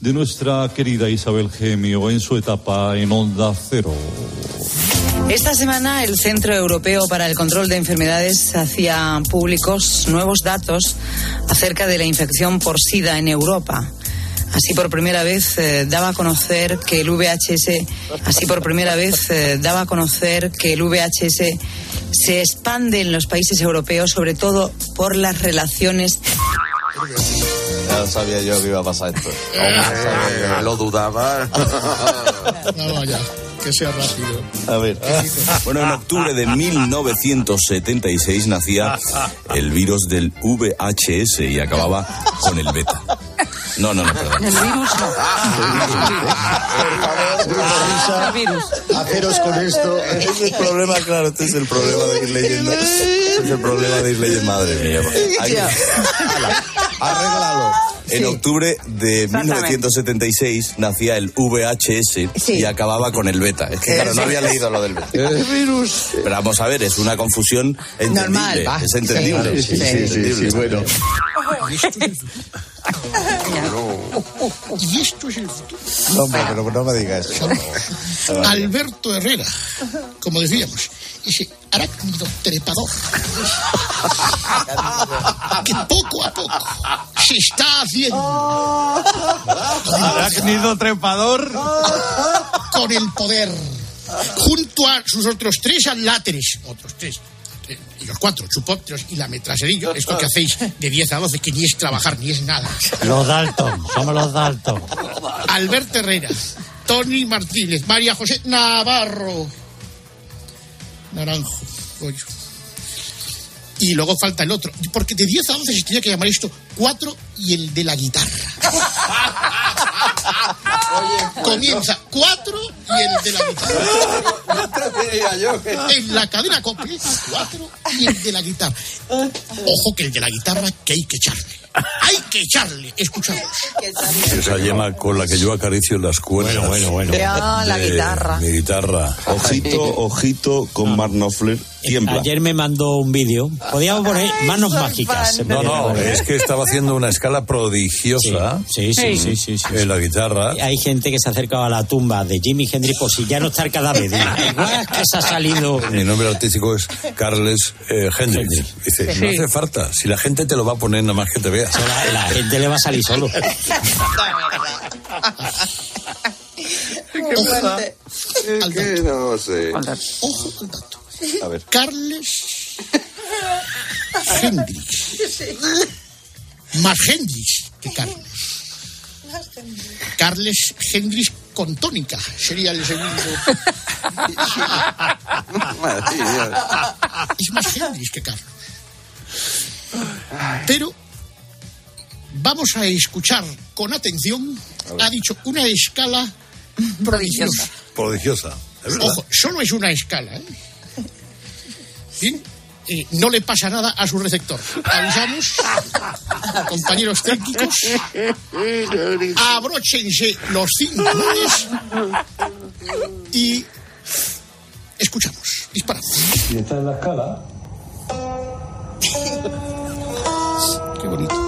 Speaker 21: de nuestra querida Isabel Gemio en su etapa en Onda Cero.
Speaker 27: Esta semana el Centro Europeo para el Control de Enfermedades hacía públicos nuevos datos acerca de la infección por SIDA en Europa. Así por primera vez eh, daba a conocer que el VHS, así por primera vez eh, daba a conocer que el VHS se expande en los países europeos, sobre todo por las relaciones
Speaker 28: Ya sabía yo que iba a pasar esto.
Speaker 24: Eh,
Speaker 28: Lo dudaba.
Speaker 13: No, vaya, que sea rápido.
Speaker 28: A ver. Bueno, en octubre de 1976 nacía el virus del VHS y acababa con el beta. No, no, no, perdón.
Speaker 23: El virus no. El virus.
Speaker 24: Haceros con esto.
Speaker 28: Este es el problema, claro, este es el problema de ir leyendo. Este es el problema de ir leyendo, madre mía. Ahí- En octubre de
Speaker 27: Exactamente.
Speaker 28: 1976 nacía el VHS y acababa con el beta. Es que claro, no había leído lo del beta.
Speaker 24: virus.
Speaker 28: Pero vamos a ver, es una confusión entendible.
Speaker 27: Normal.
Speaker 28: Es entendible.
Speaker 27: Sí, sí, sí,
Speaker 24: bueno.
Speaker 13: Y esto es el futuro.
Speaker 28: No, hombre, pero no me digas eso.
Speaker 13: Alberto Herrera, como decíamos, ese arácnido trepador que poco a poco se está haciendo
Speaker 18: Arácnido trepador.
Speaker 13: con el poder junto a sus otros tres aláteres, otros tres, y los cuatro chupópteros y la metraserillo, esto que hacéis de 10 a 12, que ni es trabajar ni es nada.
Speaker 18: Los Dalton, somos los Dalton.
Speaker 13: Alberto Herrera, Tony Martínez, María José Navarro, Naranjo, Goyo. Y luego falta el otro, porque de 10 a 11 se tenía que llamar esto 4 y el de la guitarra. Comienza 4 y el de la guitarra. En la cadena Cople, 4 y el de la guitarra. Ojo que el de la guitarra que hay que echarle. Hay que echarle. Escuchamos.
Speaker 24: Esa yema con la que yo acaricio las cuerdas. Bueno, bueno, bueno.
Speaker 27: La guitarra.
Speaker 24: Mi guitarra.
Speaker 28: Ojito, ojito con Mark Knopfler. Tiembla.
Speaker 29: Ayer me mandó un vídeo. Podíamos poner manos mágicas.
Speaker 24: No, no, es que estaba haciendo una escala prodigiosa
Speaker 29: Sí, sí, sí, sí, sí,
Speaker 24: en la guitarra.
Speaker 29: Hay gente que se ha acercado a la tumba de Jimi Hendrix por si ya no está el cadáver. Igual es que se ha salido.
Speaker 24: Mi nombre artístico es Carles eh, Hendrix. Dice,
Speaker 29: Sí.
Speaker 24: no hace falta. Si la gente te lo va a poner nada más que te vea.
Speaker 29: La, gente le va a salir solo.
Speaker 13: Ojo,
Speaker 28: Es que no sé.
Speaker 13: ojo al dato.
Speaker 28: A ver.
Speaker 13: Carles Hendrix. Más Hendrix que Carles. Carles Hendrix con tónica sería el segundo. Es más Hendrix que Carlos. Pero vamos a escuchar con atención. Ha dicho una escala prodigiosa.
Speaker 24: Prodigiosa. Es.
Speaker 13: Ojo, solo es una escala. ¿eh? Bien, eh, no le pasa nada a su receptor. Avisamos, compañeros técnicos, abróchense los cinturones y escuchamos. Disparamos.
Speaker 24: Y está en la escala.
Speaker 13: Qué bonito.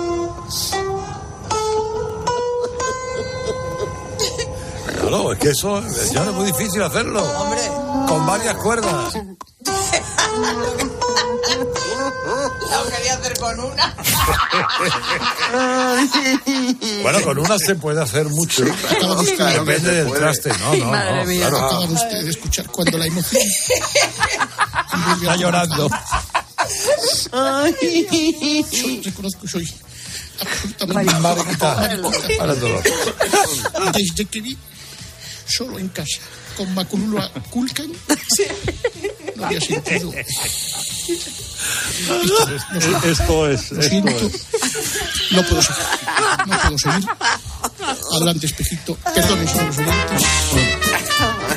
Speaker 24: Claro, es que eso ya no es muy difícil hacerlo. Con varias cuerdas.
Speaker 27: Lo quería hacer con una.
Speaker 24: Bueno, con una se puede hacer mucho.
Speaker 13: Acaban ustedes-
Speaker 24: Depende del traste, ¿no? no,
Speaker 27: Madre
Speaker 24: no,
Speaker 27: mía.
Speaker 24: claro.
Speaker 13: Acaban ustedes de escuchar cuando la emoción.
Speaker 24: Está llorando.
Speaker 13: Yo reconozco que soy absolutamente maricota.
Speaker 24: Para el dolor.
Speaker 13: Desde que vi solo en casa con Maculula Kulkan, no había sentido.
Speaker 21: Esto es.
Speaker 13: Lo
Speaker 21: Esto
Speaker 13: siento.
Speaker 21: es.
Speaker 13: No puedo seguir. No puedo seguir.
Speaker 30: Adelante, espejito. Perdón, son los oyentes.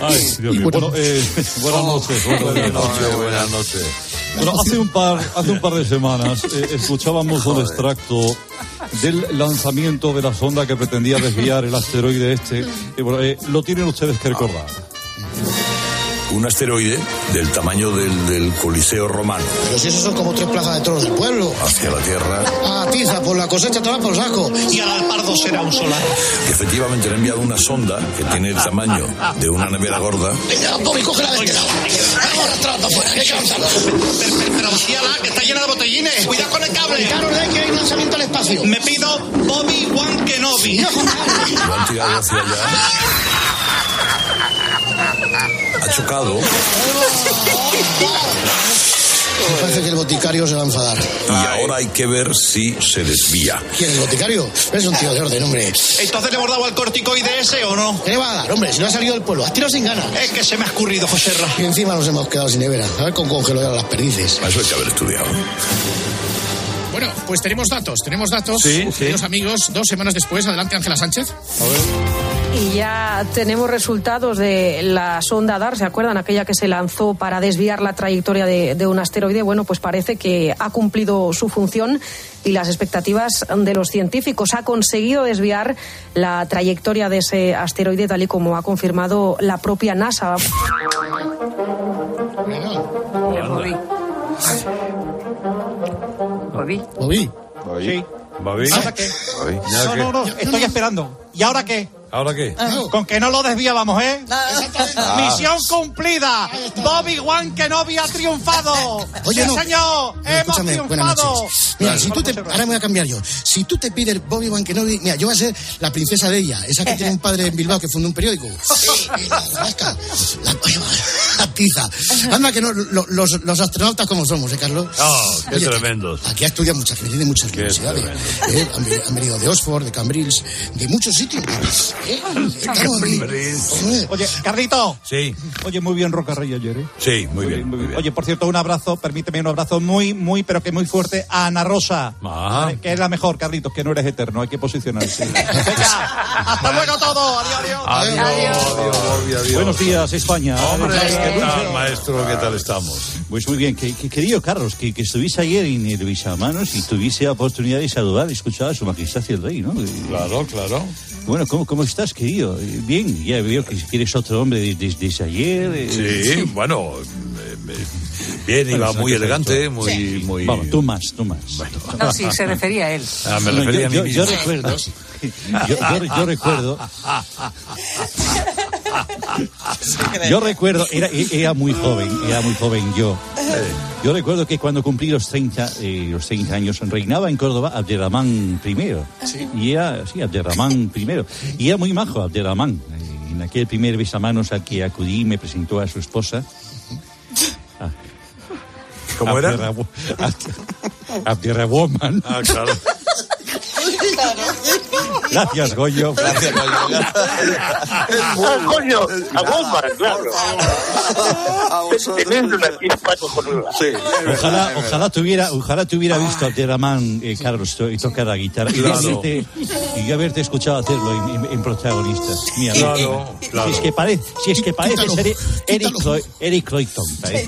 Speaker 10: Ay, Dios mío. Bueno, eh, buenas noches. Buenas noches.
Speaker 24: Buenas noches.
Speaker 10: Bueno, hace un par, hace un par de semanas eh, escuchábamos un extracto del lanzamiento de la sonda que pretendía desviar el asteroide este. Bueno, eh, lo tienen ustedes que recordar.
Speaker 24: Un asteroide del tamaño del, del Coliseo romano
Speaker 13: Pero si esos son como tres plazas de toros del pueblo.
Speaker 24: hacia la Tierra,
Speaker 13: Ah, tiza, por la cosecha te va por saco. Y al pardo será un solar.
Speaker 24: que efectivamente le ha enviado una sonda que tiene el tamaño de una nevera gorda
Speaker 13: Venga, Bobby, cógela de este lado. Vamos a arrastrarla para afuera, que hay que. Pero vacíala, que está llena de botellines. Cuidado con el cable. Claro, de que hay lanzamiento al espacio. Me pido Bobby Wan Kenobi.
Speaker 24: lo han tirado hacia allá. Ha chocado
Speaker 13: Me parece que el boticario se va a enfadar.
Speaker 24: y ahora hay que ver si se desvía.
Speaker 13: ¿Quién es el boticario? Es un tío de orden, hombre. ¿Entonces le hemos dado al corticoide ese o no? ¿Qué le va a dar, hombre? Si no ha salido del pueblo. Has tirado sin ganas. Es que se me ha escurrido, José Ra. Y encima nos hemos quedado sin nevera. A ver con congelo ya las perdices.
Speaker 24: Eso hay que haber estudiado.
Speaker 30: Bueno, pues tenemos datos, tenemos datos,
Speaker 31: Sí, sí.
Speaker 30: queridos amigos, dos semanas después. Adelante, Ángela Sánchez.
Speaker 32: Y ya tenemos resultados de la sonda DAR, ¿se acuerdan? Aquella que se lanzó para desviar la trayectoria de, de un asteroide. Bueno, pues parece que ha cumplido su función y las expectativas de los científicos. Ha conseguido desviar la trayectoria de ese asteroide, tal y como ha confirmado la propia NASA.
Speaker 23: Bobby.
Speaker 13: Bobby.
Speaker 33: Sí.
Speaker 24: ¿Bobby?
Speaker 33: ¿Ahora qué?
Speaker 24: Bobby.
Speaker 33: No, no, no, estoy esperando. ¿Y ahora qué?
Speaker 24: ¿Ahora qué?
Speaker 33: Con que no lo desviábamos, ¿eh?
Speaker 24: Ah.
Speaker 33: Misión cumplida. Bobby Wan Kenobi ha triunfado.
Speaker 13: Oye,
Speaker 33: Sí,
Speaker 13: no.
Speaker 33: señor,
Speaker 13: Mira,
Speaker 33: hemos triunfado.
Speaker 13: Mira, si tú te, ahora me voy a cambiar yo. Si tú te pides Bobby Wan Kenobi, mira, yo voy a ser la princesa de ella, esa que tiene un padre en Bilbao que fundó un periódico. La, la vasca, la, la tiza. Anda que no, lo- los, los astronautas como somos, ¿eh, Carlos?
Speaker 24: Oh, qué
Speaker 13: Oye,
Speaker 24: tremendos.
Speaker 13: Aquí ha estudiado mucha gente de muchas universidades. ¿eh? Han, venido- han venido de Oxford, de Cambridge, de muchos sitios.
Speaker 33: Oye, Carlito.
Speaker 24: Sí,
Speaker 33: Oye, muy bien Roca Rey ayer, ¿eh?
Speaker 24: sí, muy bien, muy bien.
Speaker 33: Oye, por cierto, un abrazo, permíteme un abrazo muy, muy, pero que muy fuerte a Ana Rosa.
Speaker 24: Ah.
Speaker 33: Que es la mejor, Carlitos, que no eres eterno, hay que posicionarse. Venga, hasta luego todo. Adiós, adiós.
Speaker 24: Adiós, adiós.
Speaker 10: Buenos días, España.
Speaker 24: Hombre, ¿qué tal, maestro? ¿Qué tal estamos?
Speaker 10: Pues muy bien, que, que- querido Carlos, que, que estuviese ayer en el Bisamanos y tuviese la oportunidad de saludar y escuchar a su majestad y el rey, ¿no?
Speaker 24: Claro, claro.
Speaker 10: Bueno, ¿cómo, cómo estás, querido? Bien, ya veo que eres otro hombre de- de- desde ayer. eh,
Speaker 24: Sí, bueno, eh, eh, bien,
Speaker 10: Bueno,
Speaker 24: iba muy elegante, muy, muy...
Speaker 10: Vamos, tú más, tú más.
Speaker 23: No, sí, se refería a él.
Speaker 24: Ah, me
Speaker 10: No,
Speaker 24: refería
Speaker 10: yo,
Speaker 24: a mí
Speaker 10: yo- recuerdo, yo, yo- yo recuerdo, yo recuerdo, era, era muy joven, era muy joven yo. Yo recuerdo que cuando cumplí los 30, eh, los 30 años, reinaba en Córdoba Abderramán I. Y era, sí, Abderramán I. Y era muy majo Abderramán. Eh, En aquel primer besamanos al que acudí me presentó a su esposa. Ah.
Speaker 24: ¿Cómo era?
Speaker 10: Abderrahman- Abderrahman.
Speaker 24: Ah, claro.
Speaker 10: Gracias, Goyo.
Speaker 24: Gracias, Goyo.
Speaker 26: Ah, coño, a bomba, claro. Teniendo una chispa cojonuda.
Speaker 24: Sí.
Speaker 10: Ojalá, ojalá tuviera, ojalá te hubiera visto a Abderramán, eh, Carlos, to- y tocar la guitarra. Y,
Speaker 24: Claro.
Speaker 10: haberte, y haberte escuchado hacerlo en, en- en protagonista. Mira,
Speaker 24: Claro, claro.
Speaker 10: Si es que, pare, si es que pareces
Speaker 13: Quítalo,
Speaker 10: Eric, Eric,
Speaker 13: quítalo.
Speaker 10: Eric Clayton. parece.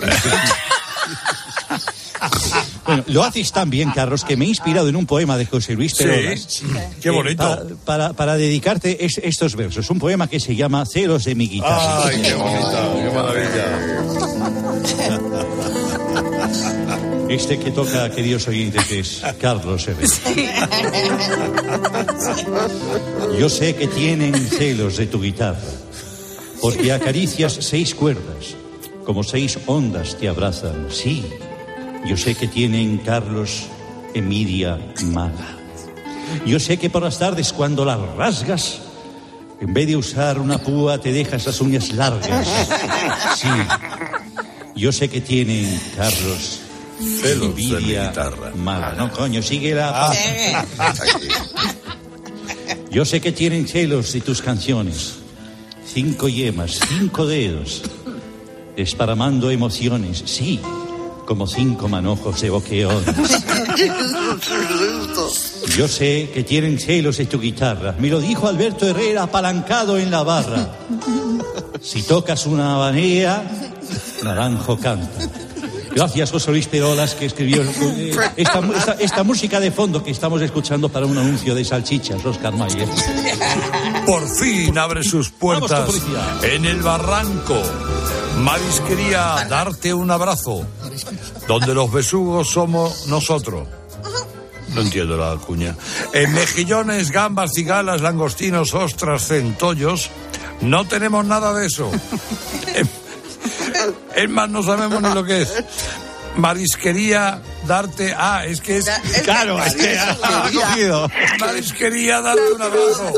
Speaker 10: Bueno, lo haces tan bien, Carlos, que me he inspirado en un poema de José Luis Peronas.
Speaker 24: Sí, qué bonito.
Speaker 10: para, para- para dedicarte es- estos versos. Un poema que se llama Celos de mi guitarra.
Speaker 24: Ay, qué bonita, qué maravilla.
Speaker 10: Este que toca, queridos oyentes, es Carlos Herrera. Yo sé que tienen celos de tu guitarra, porque acaricias seis cuerdas, como seis ondas te abrazan. Sí, yo sé que tienen, Carlos, envidia mala. Yo sé que por las tardes cuando las rasgas, en vez de usar una púa te dejas las uñas largas. Sí, yo sé que tienen, Carlos,
Speaker 24: Celos de mi guitarra.
Speaker 10: mala. No, coño, sigue la...
Speaker 24: Ah.
Speaker 10: Yo sé que tienen celos de tus canciones. Cinco yemas, cinco dedos, desparramando emociones. Sí, como cinco manojos de boqueón. Yo sé que tienen celos de tu guitarra. Me lo dijo Alberto Herrera apalancado en la barra. Si tocas una habanera, Naranjo canta. Gracias, José Luis Perolas, que escribió eh, esta, esta- esta música de fondo que estamos escuchando para un anuncio de salchichas, Oscar Mayer.
Speaker 24: Por fin abre sus puertas
Speaker 10: Vamos
Speaker 24: en el barranco. Marisquería, darte un abrazo. Donde los besugos somos nosotros. No entiendo la cuña. En mejillones, gambas, cigalas, langostinos, ostras, centollos, no tenemos nada de eso. Es más, no sabemos ni lo que es. Marisquería, darte. Ah, es que es.
Speaker 10: Claro, es que ha cogido.
Speaker 24: Marisquería, darte un abrazo.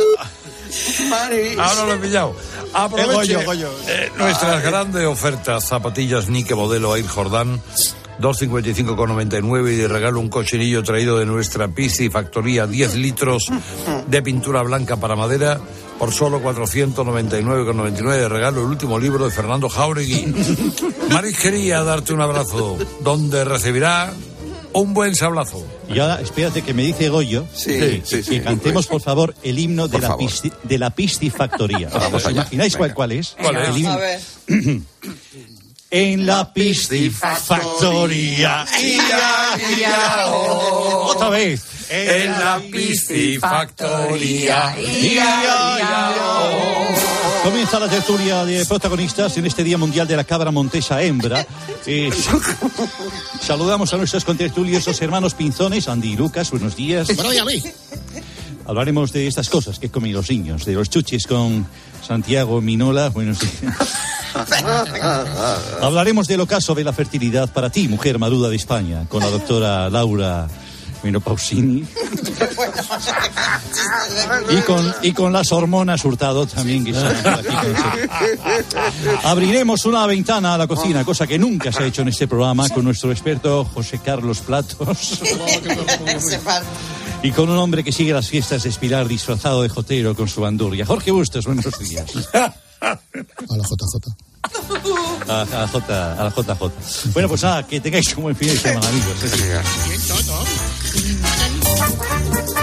Speaker 24: Ahora lo he pillado. Aproveche
Speaker 10: Eh, Goyo, Goyo.
Speaker 24: eh, nuestras grandes ofertas. Zapatillas Nike modelo Air Jordan. 255,99 y de regalo un cochinillo traído de nuestra piscifactoría 10 litros de pintura blanca para madera por solo 499,99 de regalo el último libro de Fernando Jauregui. Marisquería, darte un abrazo, donde recibirá un buen sablazo.
Speaker 10: Y ahora, espérate que me dice Goyo
Speaker 24: Sí,
Speaker 10: que,
Speaker 24: sí, sí,
Speaker 10: que cantemos, por favor, el himno de la, pisci- de la piscifactoría. ¿Os imagináis cuál, cuál es?
Speaker 24: ¿Cuál es?
Speaker 10: El himno.
Speaker 24: A
Speaker 27: ver.
Speaker 10: En la piscifactoría.
Speaker 24: Ia, ia, oh.
Speaker 10: Otra vez.
Speaker 24: En la piscifactoría. Ia, ia, oh.
Speaker 10: Comienza la tertulia de protagonistas en este Día Mundial de la Cabra Montesa Hembra. Eh, saludamos a nuestros contertulios, los hermanos Pinzones, Andy y Lucas, buenos días. Hablaremos de estas cosas que comen los niños, de los chuches con Santiago Minola, buenos días. Hablaremos del ocaso de la fertilidad para ti, mujer maruda de España, con la doctora Laura Menopausini. Y con, y con las hormonas Hurtado también, que están por aquí con nosotros. Abriremos una ventana a la cocina, cosa que nunca se ha hecho en este programa, con nuestro experto José Carlos Platos. Y con un hombre que sigue las fiestas de Espilar disfrazado de jotero con su bandurria. Jorge Bustos, buenos días.
Speaker 34: A la JJ.
Speaker 10: A, a la J, a la JJ. Bueno, pues nada, que tengáis un buen fin de semana, amigos.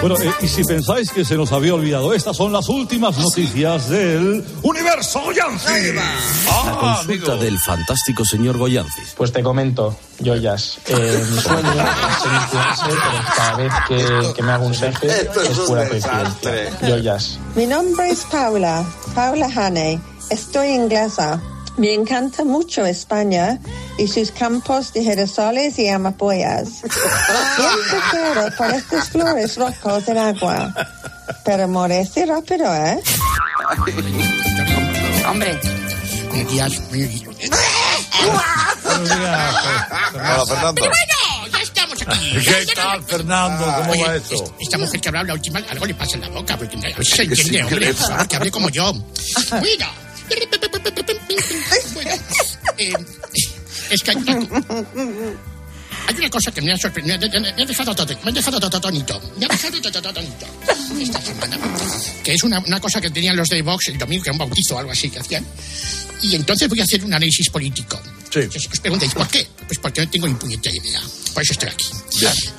Speaker 10: Bueno, eh, y si pensáis que se nos había olvidado, estas son las últimas noticias del universo Goyanzi.
Speaker 28: La consulta del fantástico señor Goyancis.
Speaker 35: Pues te comento, Joyas. Eh, mi sueño es ser influencer, pero cada vez que, que me hago un selfie es pura coincidencia. Joyas.
Speaker 36: Mi nombre es Paula, Paula Haney. Estoy inglesa. Me encanta mucho España y sus campos de girasoles y amapolas. Siempre quiero por estas flores rojos del agua. Pero morece rápido, ¿eh?
Speaker 23: Hombre.
Speaker 24: Hola, Fernando. ¿Qué tal, Fernando? ¿Cómo
Speaker 13: Oye,
Speaker 24: va esto?
Speaker 13: es- Esta mujer que habla la última, algo le pasa en la boca, porque a ver si se entiende,
Speaker 24: ¿qué
Speaker 13: hombre, que hable como yo. Bueno, bueno, eh, es que hay una, hay una cosa que me ha sorprendido, me, me- me ha dejado todo, me ha dejado todo tonito, me ha dejado esta semana, que es una, una cosa que tenían los de Vox el domingo, que era un bautizo o algo así que hacían, y entonces voy a hacer un análisis político. Entonces, os preguntáis, ¿por qué? Pues porque no tengo ni puñetera idea. Por eso estoy aquí.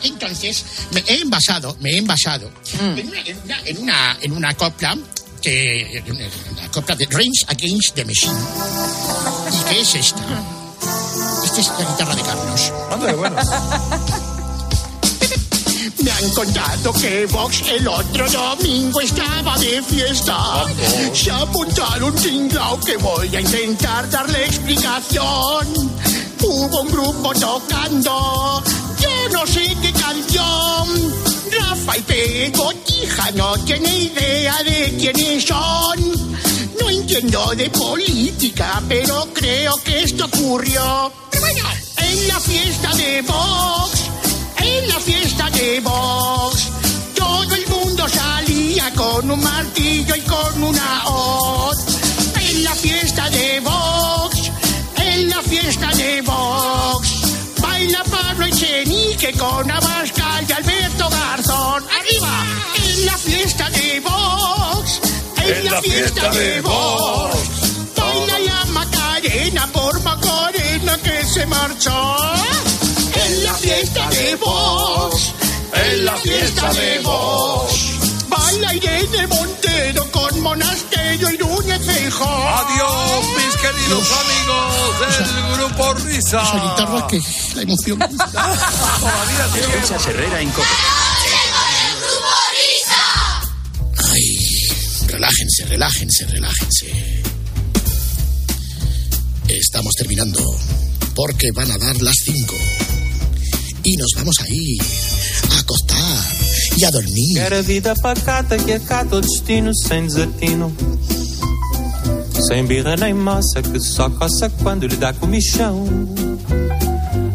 Speaker 13: Entonces, me he envasado, me he envasado en, una, en, una, en, una, en una copla que en una copla de Reigns Against the Machine. ¿Y qué es esta? Esta es la guitarra de Carlos. Me han contado que Vox el otro domingo estaba de fiesta. Se apuntaron tinglao que voy a intentar darle explicación. Hubo un grupo tocando, yo no sé qué canción. Rafa y Pego, hija, no tiene idea de quiénes son. No entiendo de política, pero creo que esto ocurrió. En la fiesta de Vox en la fiesta de Vox. Todo el mundo salía con un martillo y con una hoz. En la fiesta de Vox, en la fiesta de Vox. Baila Pablo Echenique con Abascal la fiesta de Vox, en, la, fiesta, de Vox. Baila la Macarena por Macarena que se marchó. En la fiesta de Vox,
Speaker 37: en la fiesta de Vox. Baila Irene Montero con Monasterio y Núñez Feijóo.
Speaker 38: Adiós, mis queridos amigos del grupo Risa.
Speaker 13: Esa guitarra que la emoción.
Speaker 5: Escuchas Herrera en.
Speaker 13: Relájense, relájense, relájense. Estamos terminando porque van a dar las 5 y nos vamos a ir a acostar y a dormir.
Speaker 39: Quero vida pacata que acata o destino sem desatino. Sem birra nem massa que só coça quando lhe dá comichão.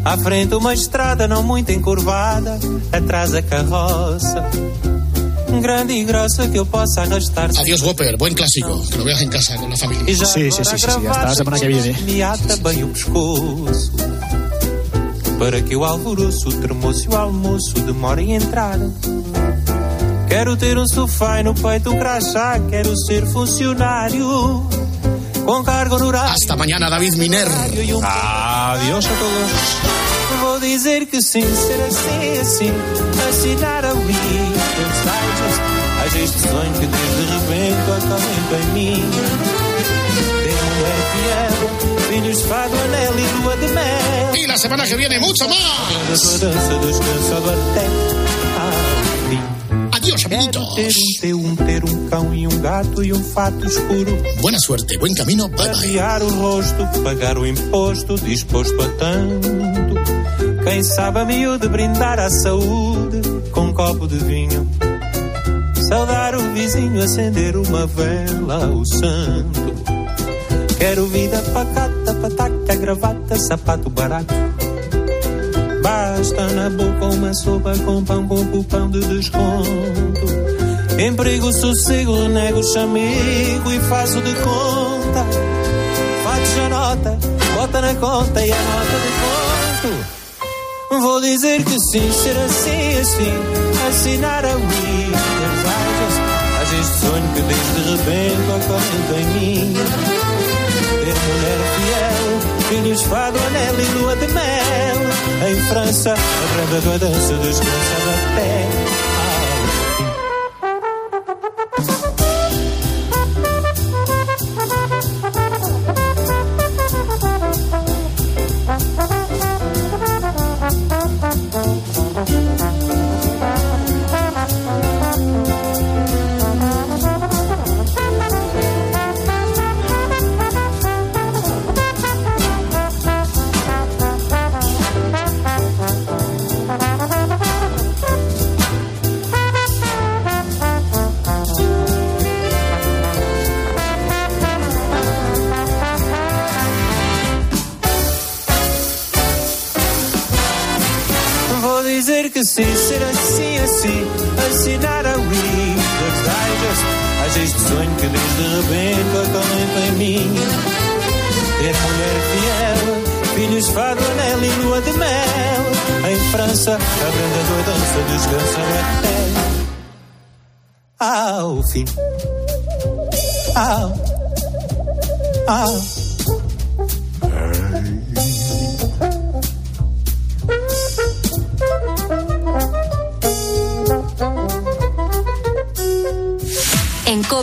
Speaker 39: À frente uma estrada não muito encurvada, atrás a carroça. Grande e grossa que eu possa arrastar.
Speaker 13: Adiós, Whopper, buen clásico. Que lo veas en casa con la familia.
Speaker 39: E já agora a gravata Me ata bem o pescoço Para que o alvoroço, o termoço e o almoço demorem a entrar Quero ter um sofá e no peito um crachá Quero ser funcionário Com cargo rural
Speaker 13: Hasta mañana, David Miner.
Speaker 21: Adiós a todos.
Speaker 39: Vou dizer que sim, ser assim, assim Assinar a Há este sonho que desde repente atormenta em mim Ter mulher fiel Filhos de fado, anel e lua de mel
Speaker 13: Y la semana que viene, mucho más. Adiós, amiguitos.
Speaker 39: Ter um teu, um ter um cão e um gato e um fato escuro
Speaker 13: Buena suerte, buen camino, bye bye.
Speaker 39: O rosto, pagar o imposto, disposto a tanto. Quem sabe a miúde brindar à saúde com um copo de vinho. Saudar o vizinho, acender uma vela ao santo. Quero vida pacata, pataca, gravata, sapato barato. Basta na boca uma sopa com pão, com cupão de desconto. Emprego, sossego, renego, chamego e faço de conta. Fates a nota, bota na conta e a nota de conto. Vou dizer que sim, ser assim, assim, assinar a este sonho que desde repente ocorre em mim. Ter mulher fiel, filhos fado, anel e lua de mel. Em França, a branda da dança descansada até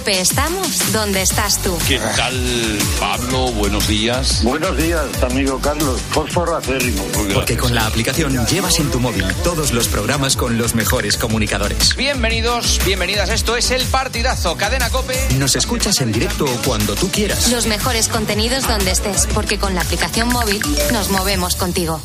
Speaker 8: Cope estamos donde estás tú.
Speaker 38: ¿Qué tal, Pablo? Buenos días.
Speaker 26: Buenos días, amigo Carlos. Fósforo acérrimo.
Speaker 5: Porque con la aplicación llevas en tu móvil todos los programas con los mejores comunicadores.
Speaker 40: Bienvenidos, bienvenidas. Esto es El Partidazo, Cadena Cope.
Speaker 5: Nos escuchas en directo o cuando tú quieras.
Speaker 8: Los mejores contenidos donde estés, porque con la aplicación móvil nos movemos contigo.